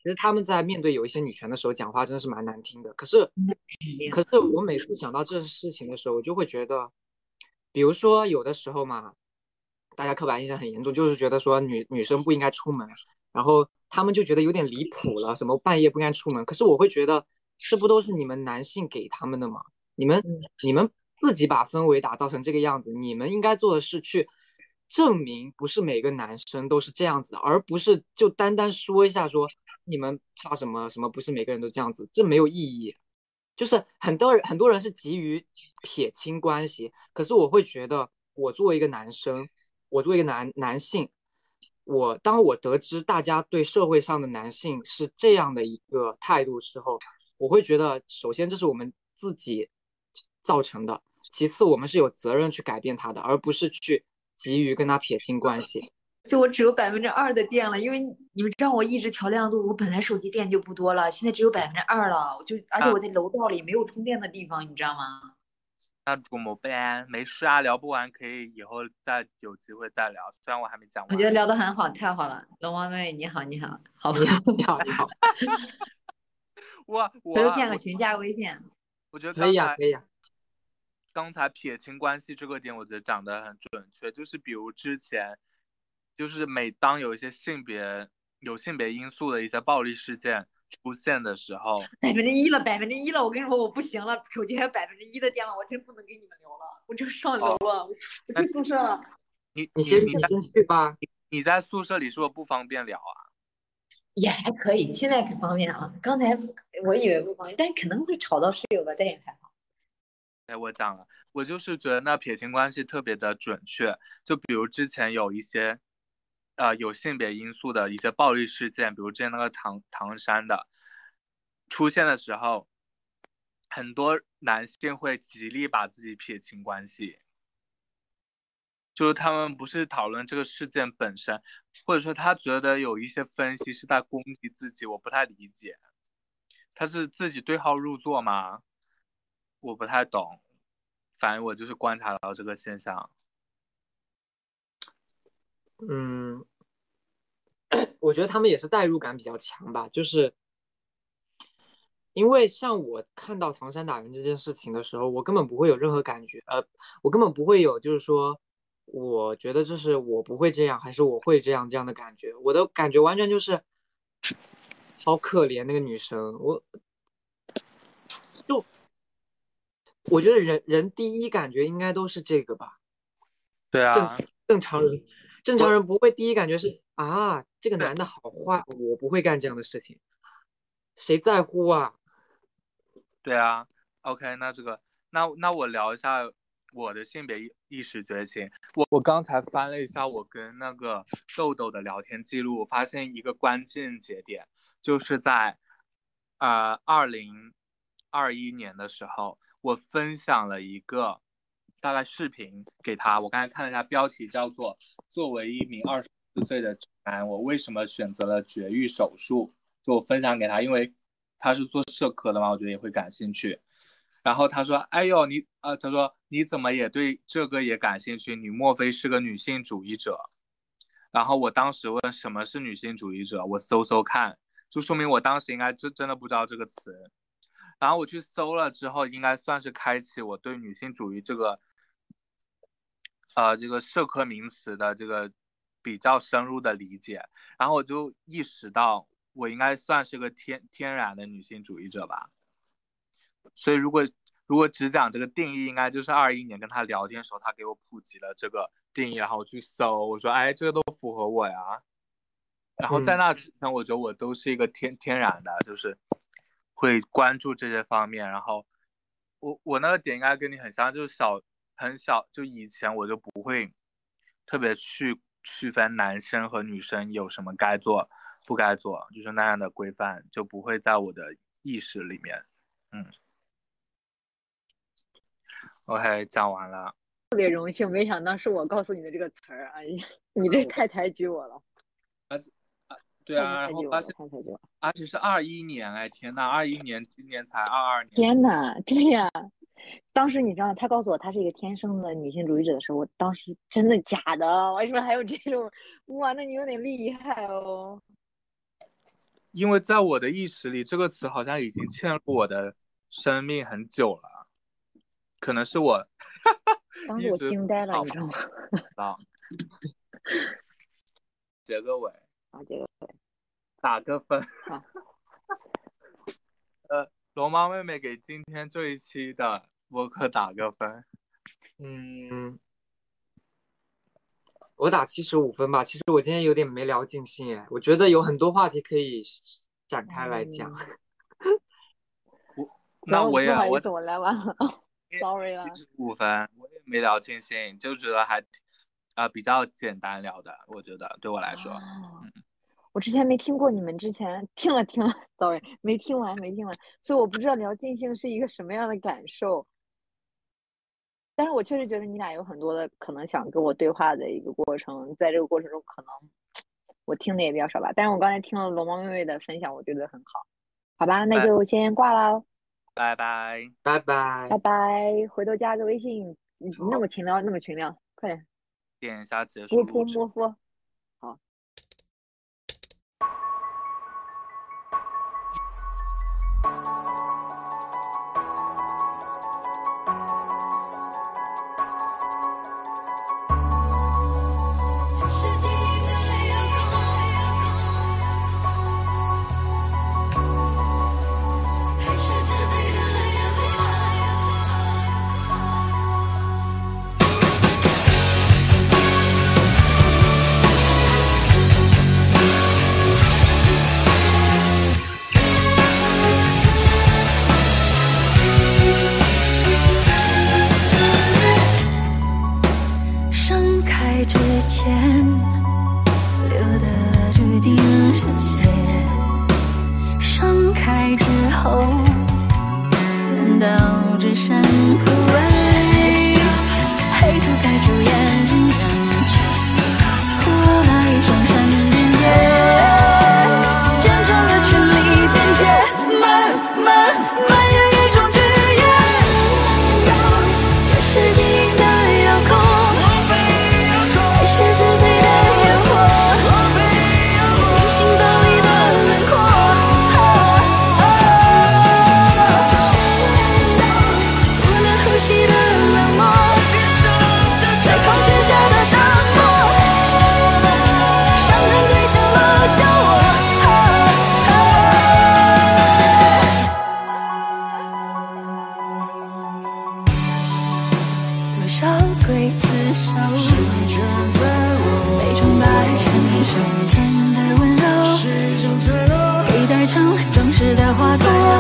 其实他们在面对有一些女权的时候，讲话真的是蛮难听的。可是，可是我每次想到这事情的时候，我就会觉得，比如说有的时候嘛，大家刻板印象很严重，就是觉得说女女生不应该出门，然后他们就觉得有点离谱了，什么半夜不应该出门。可是我会觉得，这不都是你们男性给他们的吗？你们你们自己把氛围打造成这个样子，你们应该做的是去证明，不是每个男生都是这样子的，而不是就单单说一下说你们怕什么什么，不是每个人都这样子，这没有意义。就是很多人很多人是急于撇清关系，可是我会觉得，我作为一个男生，我作为一个男男性，我当我得知大家对社会上的男性是这样的一个态度时候，我会觉得，首先这是我们自己。造成的。其次，我们是有责任去改变他的，而不是去急于跟他撇清关系。就我只有百分之二的电了，因为你们知道我一直调亮度，我本来手机电就不多了，现在只有百分之二了。我就而且我在楼道里没有充电的地方，你知道吗？那怎么办？没事啊，聊不完可以以后再有机会再聊。虽然我还没讲完。我觉得聊得很好，太好了。龙王妹，你好，你好，好，你好，你好，你好。我 我。回头建个群，加个微信。我觉得可以啊，可以啊。刚才撇清关系这个点，我觉得讲的很准确。就是比如之前，就是每当有一些性别有性别因素的一些暴力事件出现的时候，百分之一了，百分之一了。我跟你说，我不行了，手机还有百分之一的电了，我真不能跟你们聊了，我真上楼了，我去宿舍了。你你先你先去吧。你在宿舍里是不是不方便聊啊？也还可以，现在可方便了。刚才我以为不方便，但是可能会吵到室友吧，但也还好。哎，我讲了，我就是觉得那撇清关系特别的准确。就比如之前有一些，呃，有性别因素的一些暴力事件，比如之前那个唐唐山的出现的时候，很多男性会极力把自己撇清关系，就是他们不是讨论这个事件本身，或者说他觉得有一些分析是在攻击自己，我不太理解，他是自己对号入座吗？我不太懂，反正我就是观察到这个现象。嗯，我觉得他们也是代入感比较强吧，就是因为像我看到唐山打人这件事情的时候，我根本不会有任何感觉，呃，我根本不会有就是说，我觉得这是我不会这样，还是我会这样这样的感觉，我的感觉完全就是好可怜那个女生，我就。我觉得人人第一感觉应该都是这个吧，对啊，正正常人正常人不会第一感觉是啊，这个男的好坏，我不会干这样的事情，谁在乎啊？对啊，OK，那这个那那我聊一下我的性别意识觉醒。我我刚才翻了一下我跟那个豆豆的聊天记录，发现一个关键节点，就是在呃二零二一年的时候。我分享了一个大概视频给他，我刚才看了一下标题，叫做“作为一名二十岁的男，我为什么选择了绝育手术”。就我分享给他，因为他是做社科的嘛，我觉得也会感兴趣。然后他说：“哎呦，你啊，他说你怎么也对这个也感兴趣？你莫非是个女性主义者？”然后我当时问什么是女性主义者，我搜搜看，就说明我当时应该真真的不知道这个词。然后我去搜了之后，应该算是开启我对女性主义这个，呃，这个社科名词的这个比较深入的理解。然后我就意识到，我应该算是个天天然的女性主义者吧。所以如果如果只讲这个定义，应该就是二一年跟他聊天的时候，他给我普及了这个定义，然后我去搜，我说，哎，这个都符合我呀。然后在那之前，我觉得我都是一个天天然的，就是。会关注这些方面，然后我我那个点应该跟你很像，就是小很小，就以前我就不会特别去区分男生和女生有什么该做不该做，就是那样的规范就不会在我的意识里面。嗯，OK，讲完了。特别荣幸，没想到是我告诉你的这个词儿，哎呀，你这太抬举我了。对啊，然后发现，而且是二一年，哎，天呐，二一年，今年才二二年。天呐，对呀，当时你知道他告诉我他是一个天生的女性主义者的时候，我当时真的假的？为什么还有这种，哇，那你有点厉害哦。因为在我的意识里，这个词好像已经嵌入我的生命很久了，可能是我 当时我惊呆了，你知道吗？啊，结个尾，啊，结个尾，打个分。好。呃，龙猫妹妹给今天这一期的播客打个分。嗯，我打七十五分吧。其实我今天有点没聊尽兴哎，我觉得有很多话题可以展开来讲。我那我也我我来晚了，sorry 了。七十五分，我也没聊尽兴，就觉得还啊比较简单聊的，我觉得对我来说。嗯。我之前没听过你们之前听了听了，sorry，没听完没听完，所以我不知道聊尽兴是一个什么样的感受。但是我确实觉得你俩有很多的可能想跟我对话的一个过程，在这个过程中可能我听的也比较少吧。但是我刚才听了龙猫妹妹的分享，我觉得很好，好吧，那就先挂了，拜拜拜拜拜拜，回头加个微信，那么勤劳那么群聊，快点点一下结束，摸摸摸。世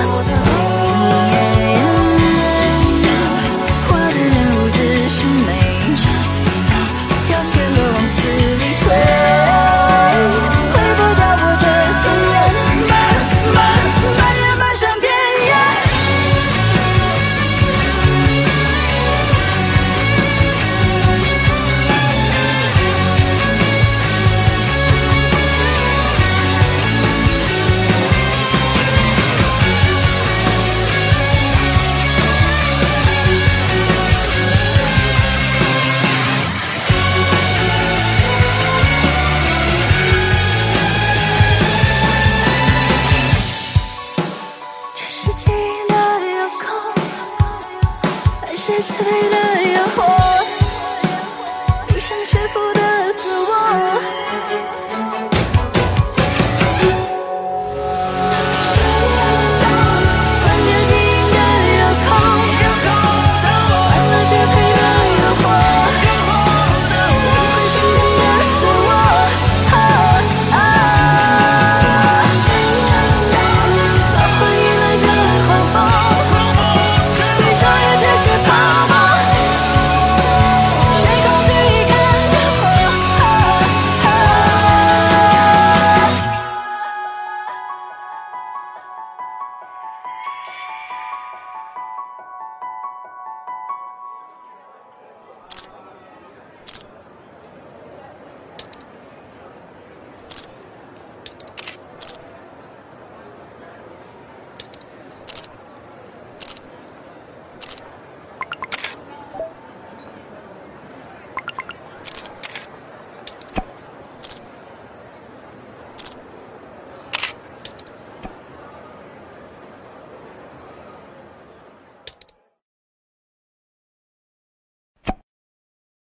我的。